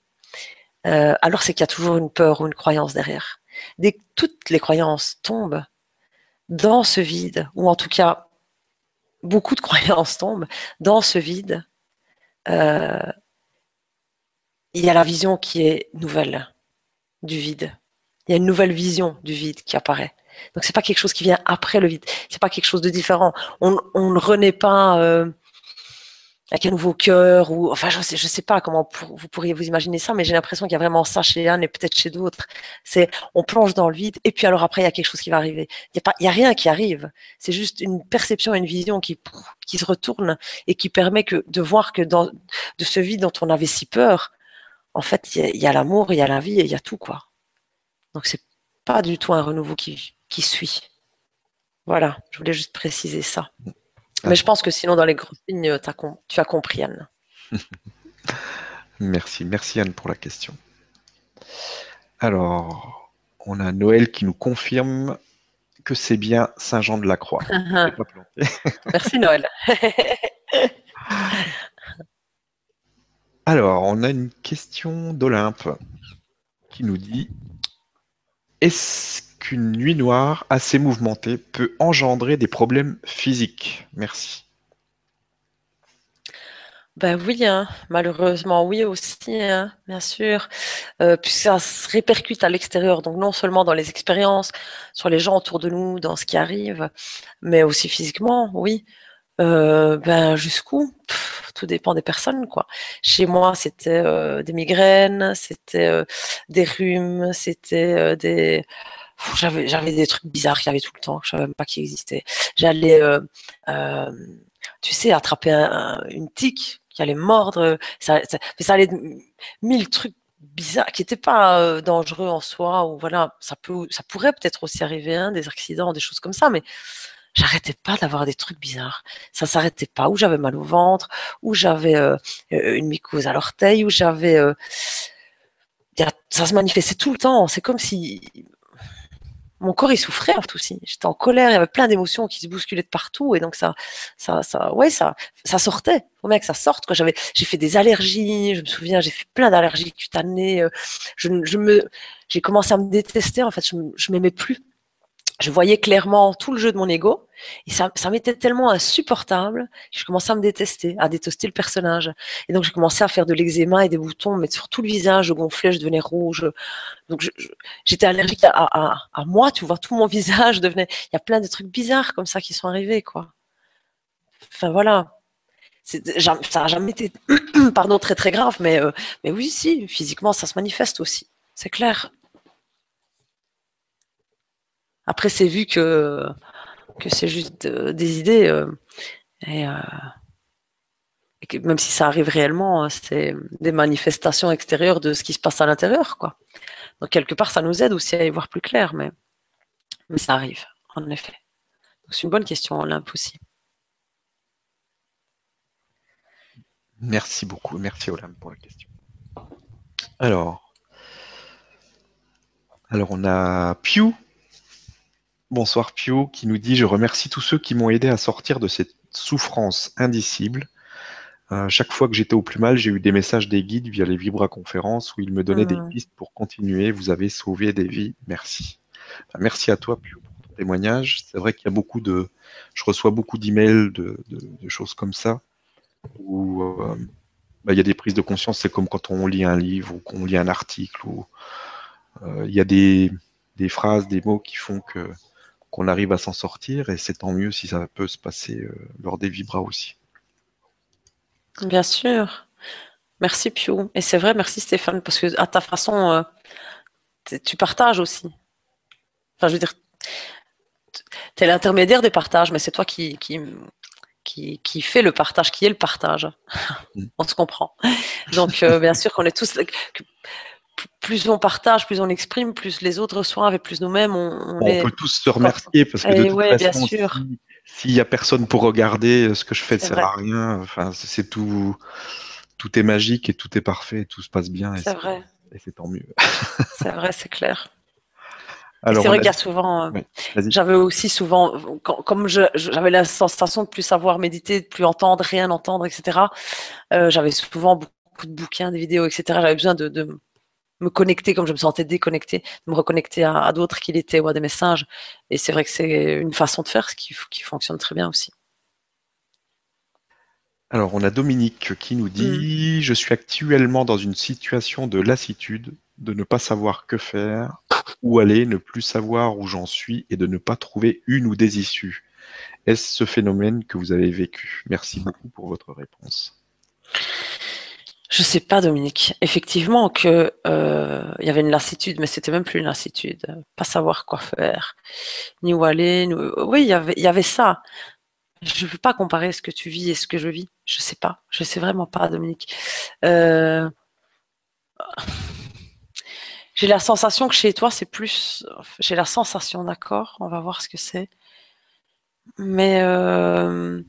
euh, alors c'est qu'il y a toujours une peur ou une croyance derrière. Dès que toutes les croyances tombent dans ce vide, ou en tout cas beaucoup de croyances tombent dans ce vide. Euh, il y a la vision qui est nouvelle du vide. Il y a une nouvelle vision du vide qui apparaît. Donc c'est pas quelque chose qui vient après le vide. C'est pas quelque chose de différent. On, ne renaît pas. Euh, avec un nouveau cœur ou enfin je sais sais pas comment vous pourriez vous imaginer ça mais j'ai l'impression qu'il y a vraiment ça chez Anne et peut-être chez d'autres. C'est on plonge dans le vide et puis alors après il y a quelque chose qui va arriver. Il y a rien qui arrive. C'est juste une perception une vision qui se retourne et qui permet de voir que dans de ce vide dont on avait si peur en fait il y a l'amour il y a la vie et il y a tout quoi. Donc c'est pas du tout un renouveau qui suit. Voilà je voulais juste préciser ça mais je pense que sinon, dans les grosses lignes, tu as compris, Anne. merci, merci Anne pour la question. Alors, on a Noël qui nous confirme que c'est bien Saint-Jean de la Croix. merci Noël. Alors, on a une question d'Olympe qui nous dit Est-ce qu'une nuit noire assez mouvementée peut engendrer des problèmes physiques Merci. Ben oui, hein. malheureusement, oui aussi, hein, bien sûr, euh, puisque ça se répercute à l'extérieur, donc non seulement dans les expériences, sur les gens autour de nous, dans ce qui arrive, mais aussi physiquement, oui. Euh, ben jusqu'où? Tout dépend des personnes, quoi. Chez moi, c'était euh, des migraines, c'était des rhumes, c'était des j'avais j'avais des trucs bizarres qui avaient tout le temps, je savais même pas qu'ils existaient. J'allais, euh, euh, tu sais, attraper une tique qui allait mordre, ça, ça, ça allait mille trucs bizarres qui n'étaient pas euh, dangereux en soi ou voilà, ça peut, ça pourrait peut-être aussi arriver, hein, des accidents, des choses comme ça, mais j'arrêtais pas d'avoir des trucs bizarres. Ça s'arrêtait pas. Ou j'avais mal au ventre, ou j'avais une mycose à l'orteil, ou j'avais ça se manifestait tout le temps. C'est comme si mon corps il souffrait en fait aussi. J'étais en colère, il y avait plein d'émotions qui se bousculaient de partout et donc ça, ça, ça, ouais, ça, ça sortait. Faut que ça sorte. J'avais, j'ai fait des allergies. Je me souviens, j'ai fait plein d'allergies cutanées. Euh, je, je me, j'ai commencé à me détester. En fait, je, je m'aimais plus je voyais clairement tout le jeu de mon ego et ça, m'était tellement insupportable que je commençais à me détester, à détester le personnage. Et donc j'ai commencé à faire de l'eczéma et des boutons, mais sur tout le visage, je gonflais, je devenais rouge. Donc j'étais allergique à, moi, tu vois, tout mon visage devenait. Il y a plein de trucs bizarres comme ça qui sont arrivés, quoi. Enfin voilà. Ça n'a jamais été, pardon, très très grave, mais, euh, mais oui, si, physiquement, ça se manifeste aussi. C'est clair. Après, c'est vu que, que c'est juste euh, des idées. Euh, euh, et, que même si ça arrive réellement, c'est des manifestations extérieures de ce qui se passe à l'intérieur. quoi. Donc, quelque part, ça nous aide aussi à y voir plus clair, mais, mais ça arrive, en effet. C'est une bonne question, aussi. Merci beaucoup. Merci Olympe pour la question. Alors, alors on a Pew Bonsoir Pio qui nous dit Je remercie tous ceux qui m'ont aidé à sortir de cette souffrance indicible. Euh, chaque fois que j'étais au plus mal, j'ai eu des messages des guides via les Vibra-conférences où ils me donnaient des mmh. pistes pour continuer. Vous avez sauvé des vies. Merci. merci à toi, Pio, pour ton témoignage. C'est vrai qu'il y a beaucoup de. Je reçois beaucoup d'emails, de, de, choses comme ça, où euh, bah, il y a des prises de conscience. C'est comme quand on lit un livre ou qu'on lit un article, où euh, il y a des, des phrases, des mots qui font que qu'on arrive à s'en sortir et c'est tant mieux si ça peut se passer euh, lors des vibras aussi. Bien sûr. Merci Pio. Et c'est vrai, merci Stéphane, parce que à ta façon, euh, tu partages aussi. Enfin, je veux dire, tu es l'intermédiaire des partages, mais c'est toi qui, qui, qui, fait le partage, qui est le partage. Mm. on se comprend. Donc, euh, bien sûr qu'on est tous. Plus on partage, plus on exprime, plus les autres reçoivent et plus nous-mêmes on. On, peut tous se remercier parce que de eh toute façon, s'il n'y a personne pour regarder, ce que je fais ne sert à rien. Enfin, c'est tout tout est magique et tout est parfait et tout se passe bien. C'est vrai. Et c'est tant mieux. c'est vrai, c'est clair. c'est vrai qu'il y a souvent. Euh, j'avais aussi souvent, comme j'avais la sensation de plus savoir méditer, de plus entendre, rien entendre, etc. Euh, j'avais souvent beaucoup de bouquins, des vidéos, etc. J'avais besoin de, me connecter comme je me sentais déconnecté, de me reconnecter à, d'autres qu'il était ou à des messages. Et c'est vrai que c'est une façon de faire qui, qui fonctionne très bien aussi. Alors, on a Dominique qui nous dit Je suis actuellement dans une situation de lassitude, de ne pas savoir que faire, où aller, ne plus savoir où j'en suis et de ne pas trouver une ou des issues. Est-ce ce phénomène que vous avez vécu? Merci beaucoup pour votre réponse. Je sais pas, Dominique. Effectivement, que euh, il y avait une lassitude, mais c'était même plus une lassitude. Pas savoir quoi faire, ni où aller. Oui, il y avait ça. Je ne veux pas comparer ce que tu vis et ce que je vis. Je ne sais pas. Je ne sais vraiment pas, Dominique. Euh, j'ai la sensation que chez toi, c'est plus. J'ai la sensation, d'accord On va voir ce que c'est. Mais. Euh,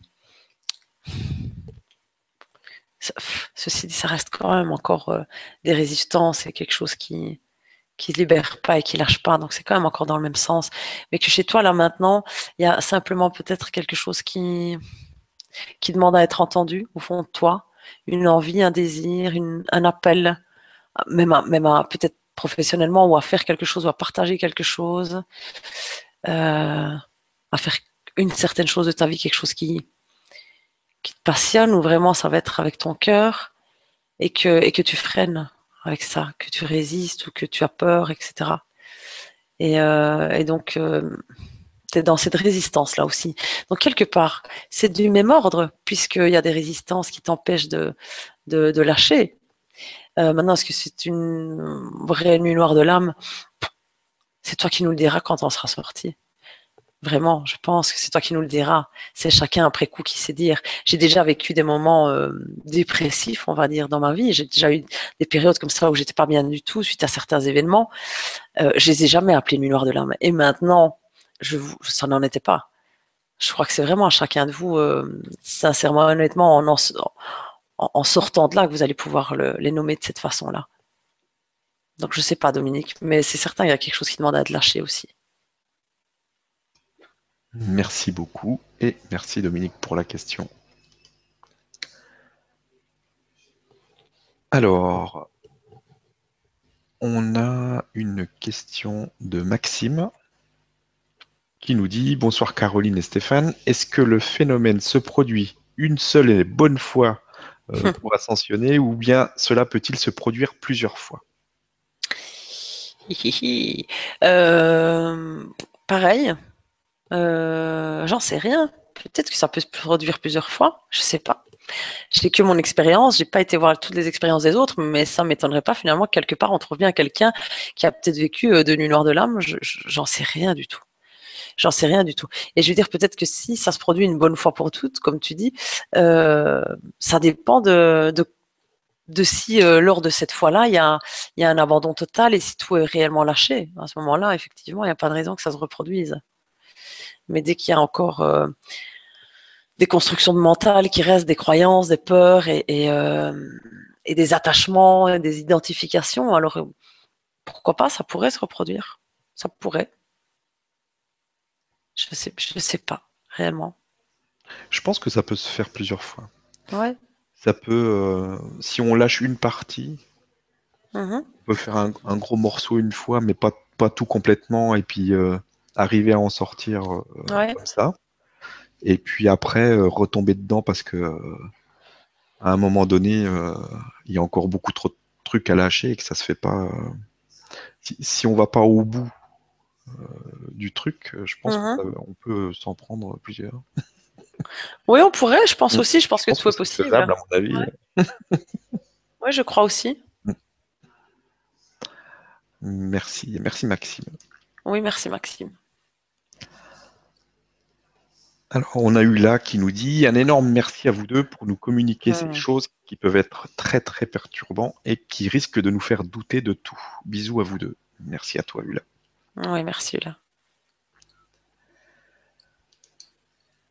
ceci dit, ça reste quand même encore euh, des résistances et quelque chose qui qui libère pas et qui lâche pas. Donc c'est quand même encore dans le même sens. Mais que chez toi, là maintenant, il y a simplement peut-être quelque chose qui, demande à être entendu au fond de toi. Une envie, un désir, un appel, même même peut-être professionnellement ou à faire quelque chose ou à partager quelque chose, euh, à faire une certaine chose de ta vie, quelque chose qui, passionne ou vraiment ça va être avec ton cœur et que, et que tu freines avec ça, que tu résistes ou que tu as peur, etc. Et, euh, donc, euh, tu es dans cette résistance-là aussi. Donc, quelque part, c'est du même ordre, puisqu'il y a des résistances qui t'empêchent de, de, lâcher. Euh, maintenant, est-ce que c'est une vraie nuit noire de l'âme? C'est toi qui nous le diras quand on sera sorti. Vraiment, je pense que c'est toi qui nous le diras. C'est chacun après coup qui sait dire. J'ai déjà vécu des moments euh, dépressifs, on va dire, dans ma vie. J'ai déjà eu des périodes comme ça où j'étais pas bien du tout suite à certains événements. Euh, je les ai jamais appelés nuit noire de l'âme. Et maintenant, je ça n'en était pas. Je crois que c'est vraiment à chacun de vous, euh, sincèrement, honnêtement, en, en, sortant de là, que vous allez pouvoir les nommer de cette façon-là. Donc je sais pas, Dominique, mais c'est certain, il y a quelque chose qui demande à être lâché aussi. Merci beaucoup et merci Dominique pour la question. Alors, on a une question de Maxime qui nous dit Bonsoir Caroline et Stéphane, est-ce que le phénomène se produit une seule et bonne fois euh, pour ascensionner ou bien cela peut-il se produire plusieurs fois? Euh, Pareil, j'en sais rien. Peut-être que ça peut se produire plusieurs fois. Je sais pas. J'ai que mon expérience. J'ai pas été voir toutes les expériences des autres, mais ça m'étonnerait pas finalement quelque part on trouve bien quelqu'un qui a peut-être vécu euh, de nuit noire de l'âme. J'en sais rien du tout. J'en sais rien du tout. Et je veux dire peut-être que si ça se produit une bonne fois pour toutes, comme tu dis, euh, ça dépend de, de si lors de cette fois-là, il y a, y a un abandon total et si tout est réellement lâché. À ce moment-là, effectivement, il n'y a pas de raison que ça se reproduise mais dès qu'il y a encore euh, des constructions de mental qui restent, des croyances, des peurs et, euh, des attachements, et des identifications, alors euh, pourquoi pas, ça pourrait se reproduire. Ça pourrait. Je sais, je sais pas, réellement. Je pense que ça peut se faire plusieurs fois. Ouais. Ça peut, si on lâche une partie, mm-hmm. on peut faire un, gros morceau une fois, mais pas, pas tout complètement, et puis arriver à en sortir euh, comme ça. Et puis après, euh, retomber dedans parce que euh, à un moment donné, il y a encore beaucoup trop de trucs à lâcher et que ça se fait pas. Si, on va pas au bout du truc, je pense mhm. qu'on peut s'en prendre plusieurs. Oui, on pourrait, je pense aussi, je pense que tout est possible. à mon avis. Oui, je crois aussi. Merci, merci Maxime. Oui, merci Maxime. Alors, on a eu là qui nous dit un énorme merci à vous deux pour nous communiquer ces Hmm. choses qui peuvent être très très perturbants et qui risquent de nous faire douter de tout. Bisous à vous deux. Merci à toi, Lula. Oui, merci là.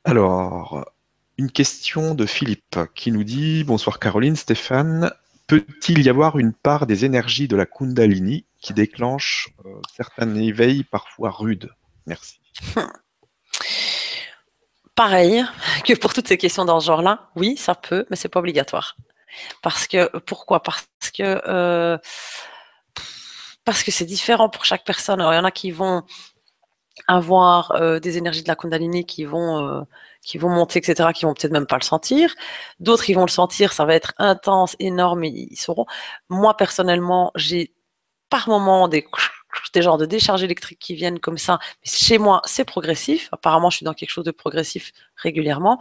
Alors, une question de Philippe qui nous dit Bonsoir Caroline, Stéphane. Peut-il y avoir une part des énergies de la Kundalini qui déclenche euh, certains éveils parfois rudes? Merci. Pareil que pour toutes ces questions dans ce genre-là, oui, ça peut, mais c'est pas obligatoire. Parce que pourquoi? Parce que euh, c'est différent pour chaque personne. Alors, il y en a qui vont avoir euh, des énergies de la Kundalini qui vont euh, qui vont monter, etc., qui vont peut-être même pas le sentir. D'autres, ils vont le sentir, ça va être intense, énorme, et ils sauront. Moi, personnellement, j'ai par moment des des genres de décharges électriques qui viennent comme ça. Chez moi, c'est progressif. Apparemment, je suis dans quelque chose de progressif régulièrement.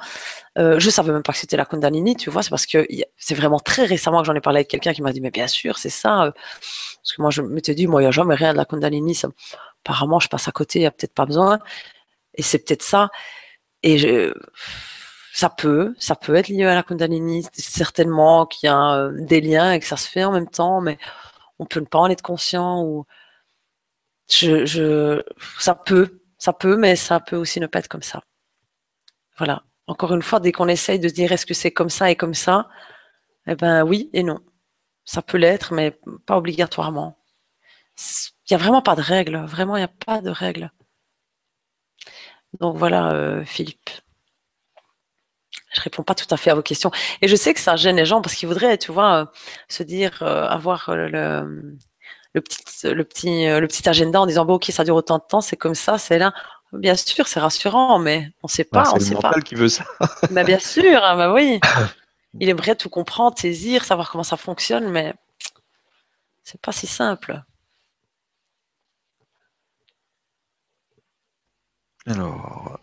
Euh, je savais même pas que c'était la Kundalini, tu vois. C'est parce que c'est vraiment très récemment que j'en ai parlé avec quelqu'un qui m'a dit, mais bien sûr, c'est ça. euh. Parce que moi, je m'étais dit, moi, il n'y a jamais rien de la Kundalini. Apparemment, je passe à côté, il n'y a peut-être pas besoin. Et c'est peut-être ça. Et ça peut, ça peut être lié à la Kundalini. Certainement qu'il y a euh, des liens et que ça se fait en même temps, mais on peut ne pas en être conscient je, ça peut, ça peut, mais ça peut aussi ne pas être comme ça. Voilà. Encore une fois, dès qu'on essaye de dire est-ce que c'est comme ça et comme ça, eh ben oui et non. Ça peut l'être, mais pas obligatoirement. Il n'y a vraiment pas de règle. Vraiment, il n'y a pas de règle. Donc voilà, euh, Philippe. Je réponds pas tout à fait à vos questions. Et je sais que ça gêne les gens parce qu'ils voudraient, tu vois, euh, se dire, euh, avoir le, le petit, le petit, euh, le petit agenda en disant bon ok ça dure autant de temps, c'est comme ça, c'est là. Bien sûr, c'est rassurant, mais on sait pas, Ah, on c'est le sait pas. qui veut ça. Bah, bien sûr, ah, bah oui. Il aimerait tout comprendre, saisir, savoir comment ça fonctionne, mais c'est pas si simple. Alors.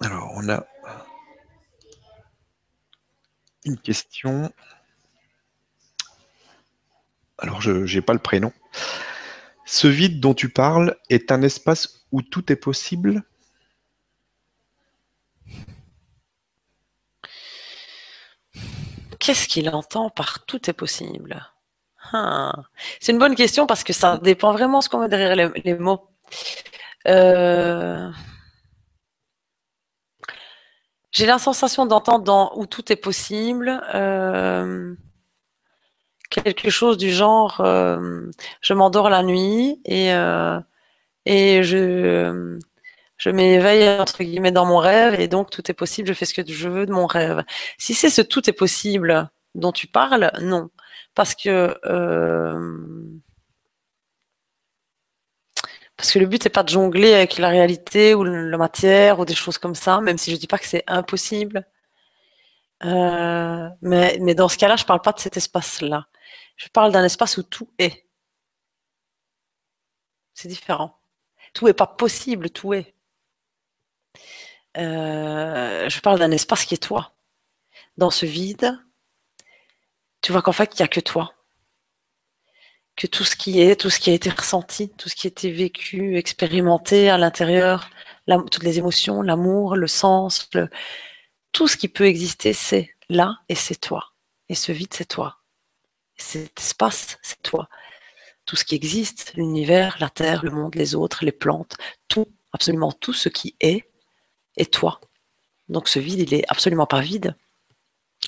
Alors, on a une question. Alors, je n'ai pas le prénom. Ce vide dont tu parles est un espace où tout est possible? Qu'est-ce qu'il entend par tout est possible? Ah, C'est une bonne question parce que ça dépend vraiment ce qu'on met derrière les, les mots. Euh, J'ai la sensation d'entendre dans où tout est possible euh, quelque chose du genre euh, je m'endors la nuit et, euh, et je, je m'éveille entre guillemets dans mon rêve et donc tout est possible, je fais ce que je veux de mon rêve. Si c'est ce tout est possible dont tu parles, non. Parce que, parce que le but n'est pas de jongler avec la réalité ou la matière ou des choses comme ça, même si je dis pas que c'est impossible. Euh, mais, dans ce cas-là, je parle pas de cet espace-là. Je parle d'un espace où tout est. C'est différent. Tout est pas possible, tout est. Euh, je parle d'un espace qui est toi. Dans ce vide, tu vois qu'en fait, il n'y a que toi. Que tout ce qui est, tout ce qui a été ressenti, tout ce qui a été vécu, expérimenté à l'intérieur, toutes les émotions, l'amour, le sens, tout ce qui peut exister, c'est là et c'est toi. Et ce vide, c'est toi. Et cet espace, c'est toi. Tout ce qui existe, l'univers, la terre, le monde, les autres, les plantes, tout, absolument tout ce qui est, est toi. Donc ce vide, il est absolument pas vide.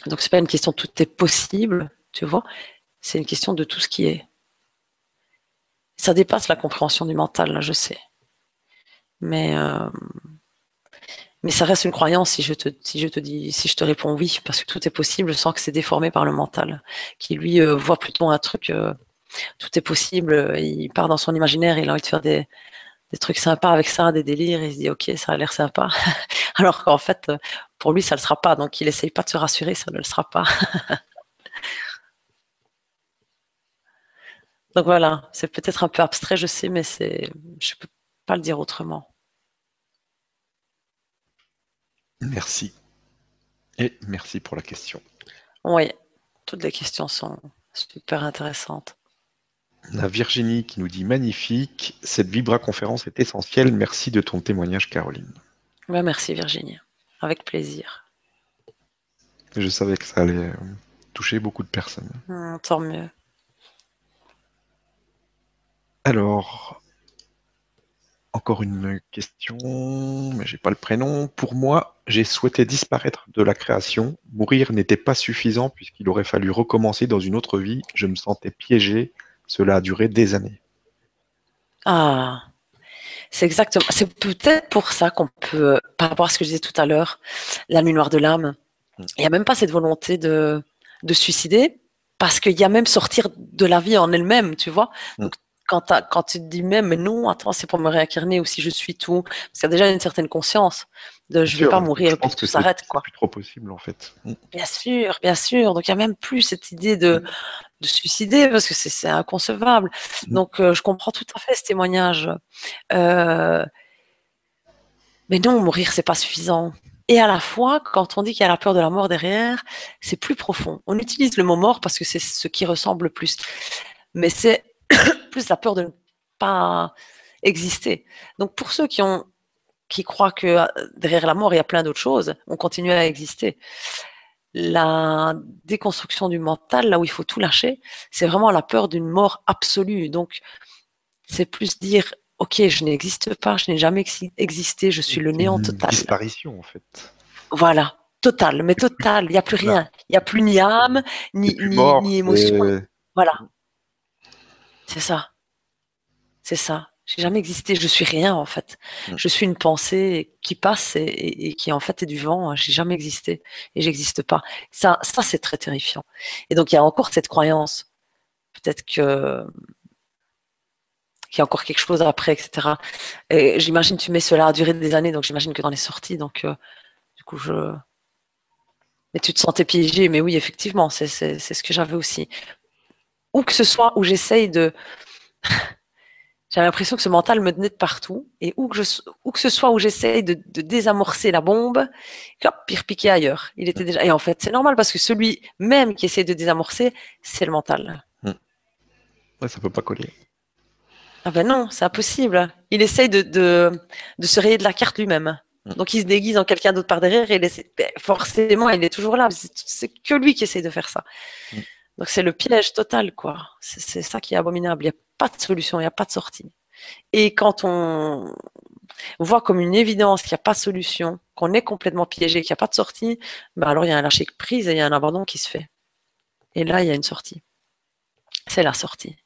Donc c'est pas une question de tout est possible, tu vois. C'est une question de tout ce qui est. Ça dépasse la compréhension du mental, là, je sais. Mais euh, mais ça reste une croyance si je te si je te dis si je te réponds oui parce que tout est possible sans que c'est déformé par le mental qui lui euh, voit plutôt un truc euh, tout est possible il part dans son imaginaire il a envie de faire des des trucs sympas avec ça des délires il se dit ok ça a l'air sympa alors qu'en fait pour lui ça le sera pas donc il essaye pas de se rassurer ça ne le sera pas donc voilà c'est peut-être un peu abstrait je sais mais c'est je peux pas le dire autrement. Merci. Et merci pour la question. Oui, toutes les questions sont super intéressantes. La Virginie qui nous dit magnifique, cette Vibra conférence est essentielle. Merci de ton témoignage, Caroline. Merci Virginie, avec plaisir. Je savais que ça allait euh, toucher beaucoup de personnes. Hmm, tant mieux. Alors, encore une question, mais j'ai pas le prénom. Pour moi, j'ai souhaité disparaître de la création. Mourir n'était pas suffisant puisqu'il aurait fallu recommencer dans une autre vie. Je me sentais piégé. Cela a duré des années. Ah, c'est exactement. C'est peut-être pour ça qu'on peut, par rapport à ce que je disais tout à l'heure, la nuit noire de l'âme. Mm. Il n'y a même pas cette volonté de, de suicider parce qu'il y a même sortir de la vie en elle-même, tu vois. Mm. Donc, quand, tu te dis même, mais non, attends, c'est pour me réincarner ou si je suis tout, parce qu'il y a déjà une certaine conscience de je ne vais Sûr, pas mourir et puis tout s'arrête, c'est quoi. plus trop possible en fait. Mm. Bien sûr, bien sûr. Donc il n'y a même plus cette idée de, de suicider parce que c'est inconcevable. Mhm. Donc euh, je comprends tout à fait ce témoignage. Euh, mais non, mourir, c'est pas suffisant. Et à la fois, quand on dit qu'il y a la peur de la mort derrière, c'est plus profond. On utilise le mot mort parce que c'est ce qui ressemble le plus. Mais c'est plus la peur de ne pas exister. Donc pour ceux qui ont qui croient que euh, derrière la mort, il y a plein d'autres choses, on continue à exister. La déconstruction du mental, là où il faut tout lâcher, c'est vraiment la peur d'une mort absolue. Donc, c'est plus dire, OK, je n'existe pas, je n'ai jamais exi- existé, je suis le néant Une total. Disparition en fait. Voilà, total, mais total, il n'y a plus rien. Il n'y a plus ni âme, ni, ni, ni émotion. Voilà. C'est ça. C'est ça. J'ai jamais existé. Je suis rien, en fait. Mm. Je suis une pensée qui passe et, et- et qui, en fait, est du vent. J'ai jamais existé. Et j'existe pas. Ça, ça, c'est très terrifiant. Et donc, il y a encore cette croyance. Peut-être que, qu'il y a encore quelque chose après, etc. Et j'imagine, tu mets cela à durer des années. Donc, j'imagine que dans les sorties. Donc, euh, du coup, je, mais tu te sentais piégé. Mais oui, effectivement, c'est ce que j'avais aussi où que ce soit où j'essaye de. J'ai l'impression que ce mental me tenait de partout. Et où que, je, où que ce soit où j'essaye de, de désamorcer la bombe, hop, il repiquait ailleurs. Il était déjà. Et en fait, c'est normal parce que celui même qui essaie de désamorcer, c'est le mental. Ouais, ça peut pas coller. Ah ben non, c'est impossible. Il essaye de, de, de se rayer de la carte lui-même. Donc il se déguise en quelqu'un d'autre par derrière et il essaie- ben, forcément il est toujours là. C'est que lui qui essaie de faire ça. Donc c'est le piège total, quoi. C'est ça qui est abominable. Il n'y a pas de solution, il n'y a pas de sortie. Et quand on voit comme une évidence qu'il n'y a pas de solution, qu'on est complètement piégé, qu'il n'y a pas de sortie, ben alors il y a un lâcher prise et il y a un abandon qui se fait. Et là, il y a une sortie. C'est la sortie.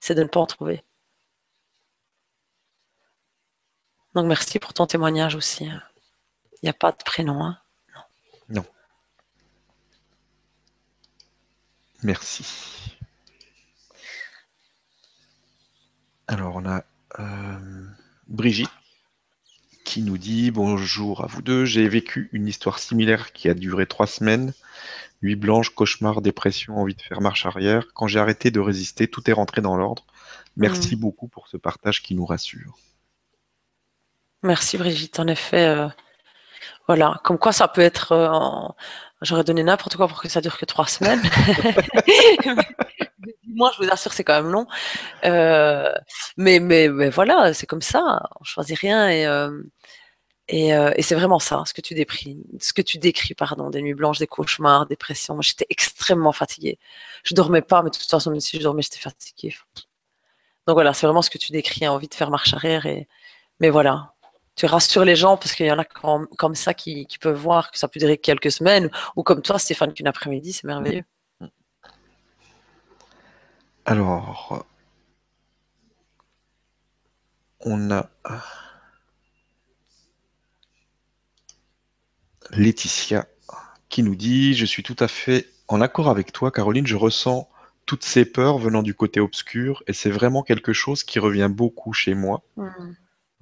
C'est de ne pas en trouver. Donc merci pour ton témoignage aussi. Il n'y a pas de prénom. Hein. Merci. Alors, on a euh, Brigitte qui nous dit Bonjour à vous deux. J'ai vécu une histoire similaire qui a duré trois semaines. Nuit blanche, cauchemar, dépression, envie de faire marche arrière. Quand j'ai arrêté de résister, tout est rentré dans l'ordre. Merci beaucoup pour ce partage qui nous rassure. Merci Brigitte. En effet, euh, voilà. Comme quoi ça peut être. euh, en- J'aurais donné n'importe quoi pour que ça dure que trois semaines. Moi, je vous assure, c'est quand même long. Euh, mais, mais, mais voilà, c'est comme ça. On choisit rien et. euh, euh, et c'est vraiment ça, ce que tu décris, ce que tu décris, pardon, des nuits blanches, des cauchemars, dépression. Moi, j'étais extrêmement fatiguée. Je dormais pas, mais de toute façon, même si je dormais, j'étais fatiguée. Donc voilà, c'est vraiment ce que tu décris, envie de faire marche arrière. Et... Mais voilà, tu rassures les gens parce qu'il y en a comme, comme ça qui, qui peuvent voir que ça peut durer quelques semaines, ou comme toi, Stéphane, qu'une après-midi, c'est merveilleux. Alors, on a Laetitia qui nous dit Je suis tout à fait en accord avec toi, Caroline. Je ressens toutes ces peurs venant du côté obscur et c'est vraiment quelque chose qui revient beaucoup chez moi.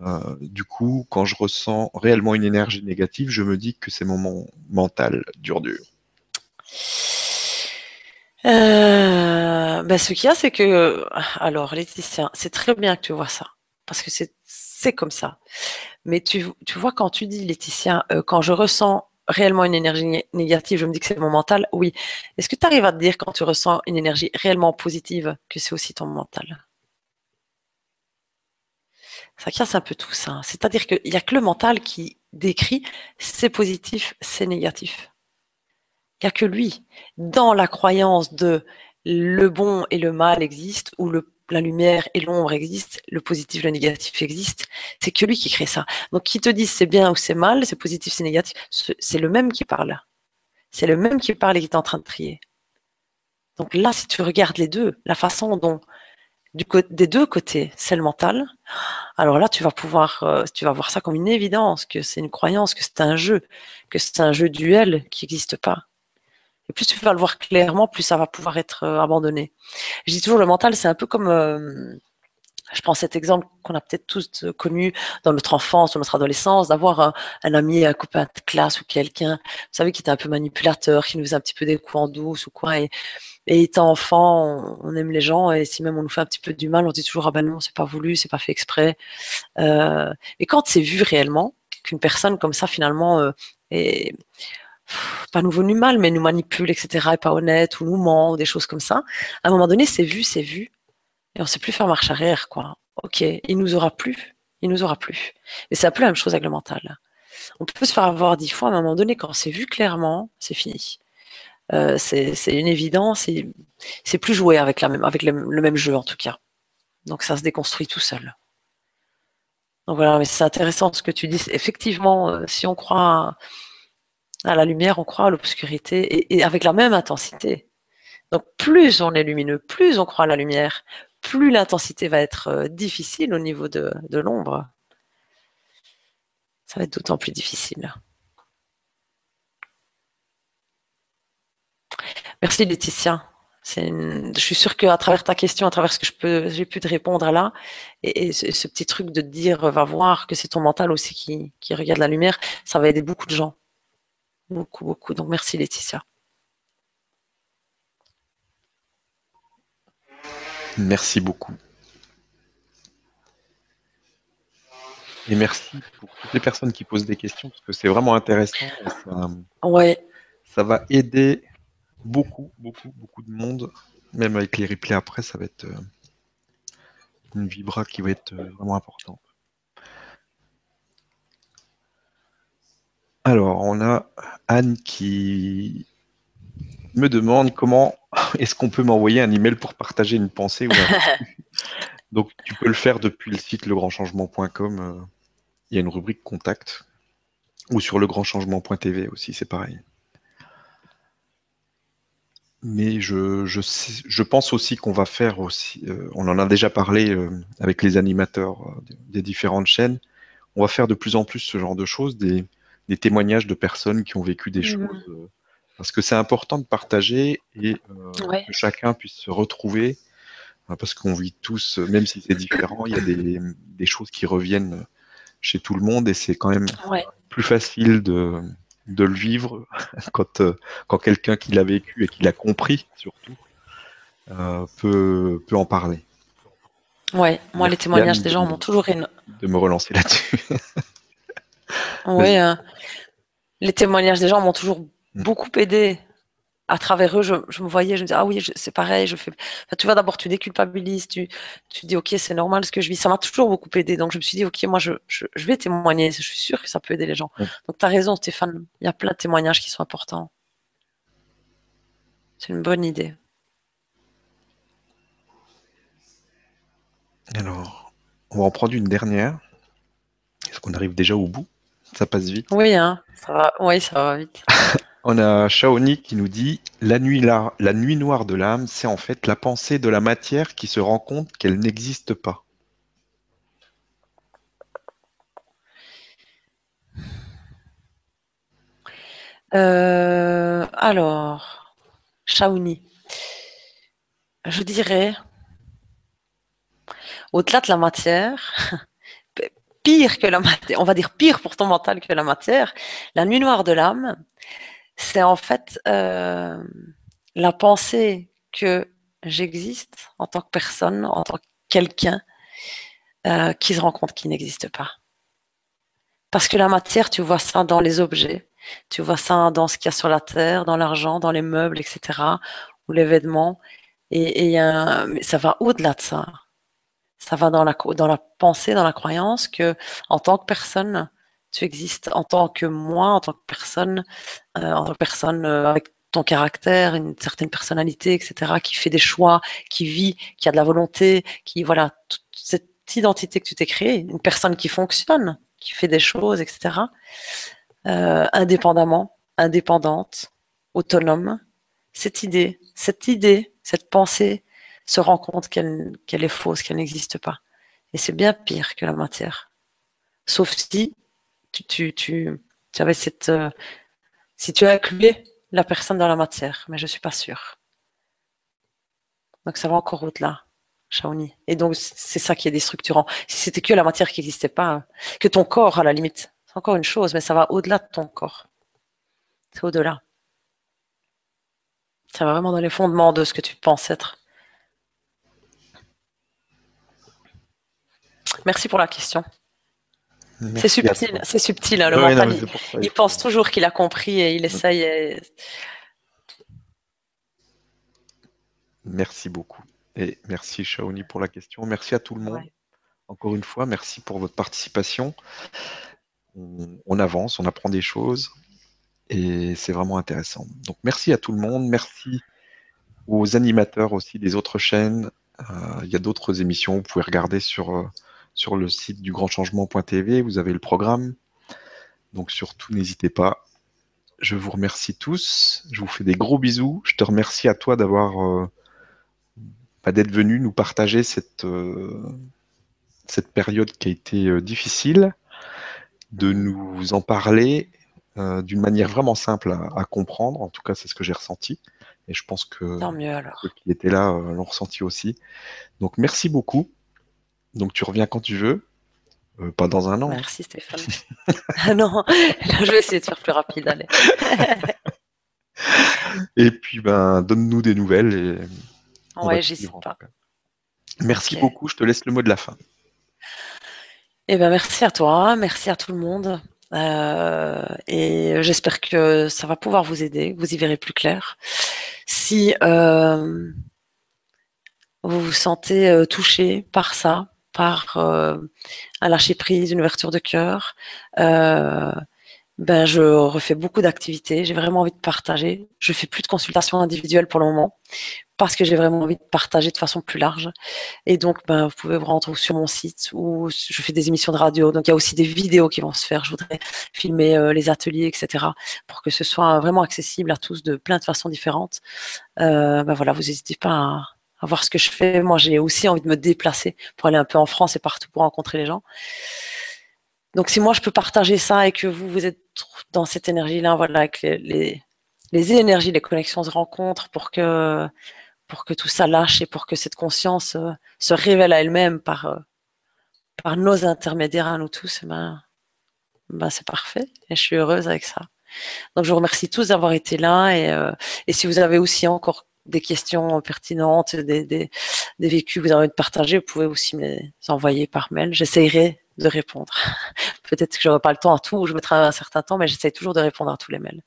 Euh, du coup, quand je ressens réellement une énergie négative, je me dis que c'est mon mental dur dur. Euh, ben, ce qu'il y a, c'est que, alors, Laetitia, c'est très bien que tu vois ça. parce que c'est comme ça. Mais tu, tu, vois, quand tu dis, Laetitia, euh, quand je ressens réellement une énergie négative, je me dis que c'est mon mental, oui. Est-ce que tu arrives à te dire quand tu ressens une énergie réellement positive que c'est aussi ton mental? Ça casse un peu tout ça. C'est-à-dire qu'il n'y a que le mental qui décrit c'est positif, c'est négatif. Il n'y a que lui. Dans la croyance de le bon et le mal existent, ou la lumière et l'ombre existent, le positif, le négatif existe. C'est que lui qui crée ça. Donc, qui te dit c'est bien ou c'est mal, c'est positif, c'est négatif, c'est le même qui parle. C'est le même qui parle et qui est en train de trier. Donc là, si tu regardes les deux, la façon dont des deux côtés, c'est le mental, alors là, tu vas pouvoir, euh, tu vas voir ça comme une évidence, que c'est une croyance, que c'est un jeu, que c'est un jeu duel qui n'existe pas. Et plus tu vas le voir clairement, plus ça va pouvoir être euh, abandonné. Je dis toujours, le mental, c'est un peu comme, euh, je prends cet exemple qu'on a peut-être tous connu dans notre enfance, dans notre adolescence, d'avoir un, ami, un copain de classe ou quelqu'un, vous savez, qui était un peu manipulateur, qui nous faisait un petit peu des coups en douce ou quoi. Et, et étant enfant, on, aime les gens et si même on nous fait un petit peu du mal, on dit toujours ah ben non, c'est pas voulu, c'est pas fait exprès. Euh, et quand c'est vu réellement qu'une personne comme ça finalement est pas nous du mal, mais nous manipule, etc., et pas honnête, ou nous ment, ou des choses comme ça. À un moment donné, c'est vu, c'est vu, et on sait plus faire marche arrière, quoi. Ok, il nous aura plus, il nous aura plus. Mais c'est un peu la même chose avec le mental. On peut se faire avoir dix fois, à un moment donné, quand c'est vu clairement, c'est fini. Euh, c'est une évidence, c'est plus jouer avec, le, même jeu, en tout cas. Donc ça se déconstruit tout seul. Donc voilà, mais c'est intéressant ce que tu dis. Effectivement, euh, si on croit à la lumière, on croit à l'obscurité, et, avec la même intensité. Donc plus on est lumineux, plus on croit à la lumière, plus l'intensité va être euh, difficile au niveau de, l'ombre. Ça va être d'autant plus difficile. Merci Laetitia. Je suis sûre qu'à travers ta question, à travers ce que je peux, j'ai pu te répondre là, et, ce, petit truc de te dire, va voir que c'est ton mental aussi qui, qui regarde la lumière, ça va aider beaucoup de gens. Beaucoup, beaucoup. Donc merci Laetitia. Merci beaucoup. Et merci pour toutes les personnes qui posent des questions, parce que c'est vraiment intéressant. Ça, ouais. ça va aider beaucoup, beaucoup, beaucoup de monde. Même avec les replays après, ça va être euh, une vibra qui va être euh, vraiment importante. Alors, on a Anne qui me demande comment est-ce qu'on peut m'envoyer un email pour partager une pensée ou Donc, tu peux le faire depuis le site legrandchangement.com. Euh, il y a une rubrique contact. Ou sur legrandchangement.tv aussi, c'est pareil. Mais je, je, pense aussi qu'on va faire aussi, euh, on en a déjà parlé euh, avec les animateurs des différentes chaînes, on va faire de plus en plus ce genre de choses, des, des témoignages de personnes qui ont vécu des mmh. choses. Euh, parce que c'est important de partager et euh, que chacun puisse se retrouver. Hein, parce qu'on vit tous, même si c'est différent, il y a des, choses qui reviennent chez tout le monde et c'est quand même plus facile de, de, le vivre quand, euh, quand quelqu'un qui l'a vécu et qui l'a compris surtout peut, peut en parler. Ouais, moi les témoignages des gens m'ont toujours de me relancer là-dessus. Oui, hein. les témoignages des gens m'ont toujours mm. beaucoup aidé. À travers eux, je, me voyais, je me disais, ah oui, c'est pareil, je fais. tu vois, d'abord, tu déculpabilises, tu, tu dis, ok, c'est normal ce que je vis. Ça m'a toujours beaucoup aidé. Donc, je me suis dit, ok, moi, je, vais témoigner. Je suis sûre que ça peut aider les gens. Donc, tu as raison, Stéphane. Il y a plein de témoignages qui sont importants. C'est une bonne idée. Alors, on va en prendre une dernière. Est-ce qu'on arrive déjà au bout? Ça passe vite? Oui, hein, ça va, oui, ça va vite. On a Shaoni qui nous dit la nuit, noire de l'âme, c'est en fait la pensée de la matière qui se rend compte qu'elle n'existe pas. Euh, alors, Shaoni, je dirais, au-delà de la matière, pire que la matière, on va dire pire pour ton mental que la matière, la nuit noire de l'âme, c'est en fait euh, la pensée que j'existe en tant que personne, en tant que quelqu'un, euh, qui se rend compte qu'il n'existe pas. Parce que la matière, tu vois ça dans les objets, tu vois ça dans ce qu'il y a sur la terre, dans l'argent, dans les meubles, etc., ou les vêtements. Et, et ça va au-delà de ça. Ça va dans la, dans la pensée, dans la croyance que, en tant que personne, tu existes en tant que moi, en tant que personne, euh, en tant que personne euh, avec ton caractère, une certaine personnalité, etc., qui fait des choix, qui vit, qui a de la volonté, qui, voilà, cette identité que tu t'es créée, une personne qui fonctionne, qui fait des choses, etc., euh, indépendamment, indépendante, autonome, cette idée, cette idée, cette pensée se rend compte qu'elle est fausse, qu'elle n'existe pas. Et c'est bien pire que la matière. Sauf si tu, tu, avais cette. Euh, si tu as inclué la personne dans la matière, mais je ne suis pas sûre. Donc ça va encore au-delà, Shaoni. Et donc c'est ça qui est déstructurant. Si c'était que la matière qui n'existait pas, que ton corps à la limite, c'est encore une chose, mais ça va au-delà de ton corps. C'est au-delà. Ça va vraiment dans les fondements de ce que tu penses être. Merci pour la question. C'est subtil, c'est subtil, hein, le mental. il, pense toujours qu'il a compris et il essaye. Merci beaucoup. Et merci Shaoni pour la question. Merci à tout le monde. Encore une fois, merci pour votre participation. On, avance, on apprend des choses et c'est vraiment intéressant. Donc merci à tout le monde. Merci aux animateurs aussi des autres chaînes. Euh, il y a d'autres émissions, vous pouvez regarder sur. Sur le site du grandchangement.tv, vous avez le programme. Donc surtout, n'hésitez pas. Je vous remercie tous. Je vous fais des gros bisous. Je te remercie à toi d'avoir euh, bah, d'être venu nous partager cette, euh, cette période qui a été euh, difficile, de nous en parler d'une manière vraiment simple à, comprendre. En tout cas, c'est ce que j'ai ressenti. Et je pense que ceux qui étaient là l'ont ressenti aussi. Donc merci beaucoup. Donc tu reviens quand tu veux. Euh, pas dans un an. Merci Stéphane. ah non, je vais essayer de faire plus rapide. Allez. et puis ben donne-nous des nouvelles. Et ouais, j'hésite pas. Merci beaucoup. Je te laisse le mot de la fin. Eh ben merci à toi, merci à tout le monde. Euh, et j'espère que ça va pouvoir vous aider, vous y verrez plus clair. Si euh, vous vous sentez touché par ça, par euh, un lâcher prise, une ouverture de cœur. Euh, ben, je refais beaucoup d'activités. J'ai vraiment envie de partager. Je fais plus de consultations individuelles pour le moment parce que j'ai vraiment envie de partager de façon plus large. Et donc, ben, vous pouvez vous rendre sur mon site où je fais des émissions de radio. Donc, il y a aussi des vidéos qui vont se faire. Je voudrais filmer euh, les ateliers, etc., pour que ce soit vraiment accessible à tous de plein de façons différentes. Ben voilà, vous n'hésitez pas à, voir ce que je fais. Moi, j'ai aussi envie de me déplacer pour aller un peu en France et partout pour rencontrer les gens. Donc, si moi je peux partager ça et que vous, vous êtes dans cette énergie-là, voilà, avec les, énergies, les connexions se rencontrent pour que, tout ça lâche et pour que cette conscience euh, se révèle à elle-même par, euh, par nos intermédiaires à nous tous, eh ben, ben c'est parfait. Et je suis heureuse avec ça. Donc, je vous remercie tous d'avoir été là. Et, euh, et si vous avez aussi encore des questions pertinentes, des, des, des, vécus que vous avez envie de partager, vous pouvez aussi me les envoyer par mail. J'essayerai de répondre. Peut-être que je n'aurai pas le temps à tout, ou je mettrai un certain temps, mais j'essaie toujours de répondre à tous les mails.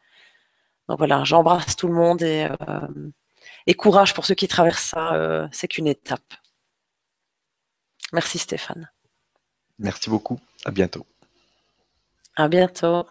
Donc voilà, j'embrasse tout le monde et, euh, et, courage pour ceux qui traversent ça. Euh, c'est qu'une étape. Merci Stéphane. Merci beaucoup. À bientôt. À bientôt.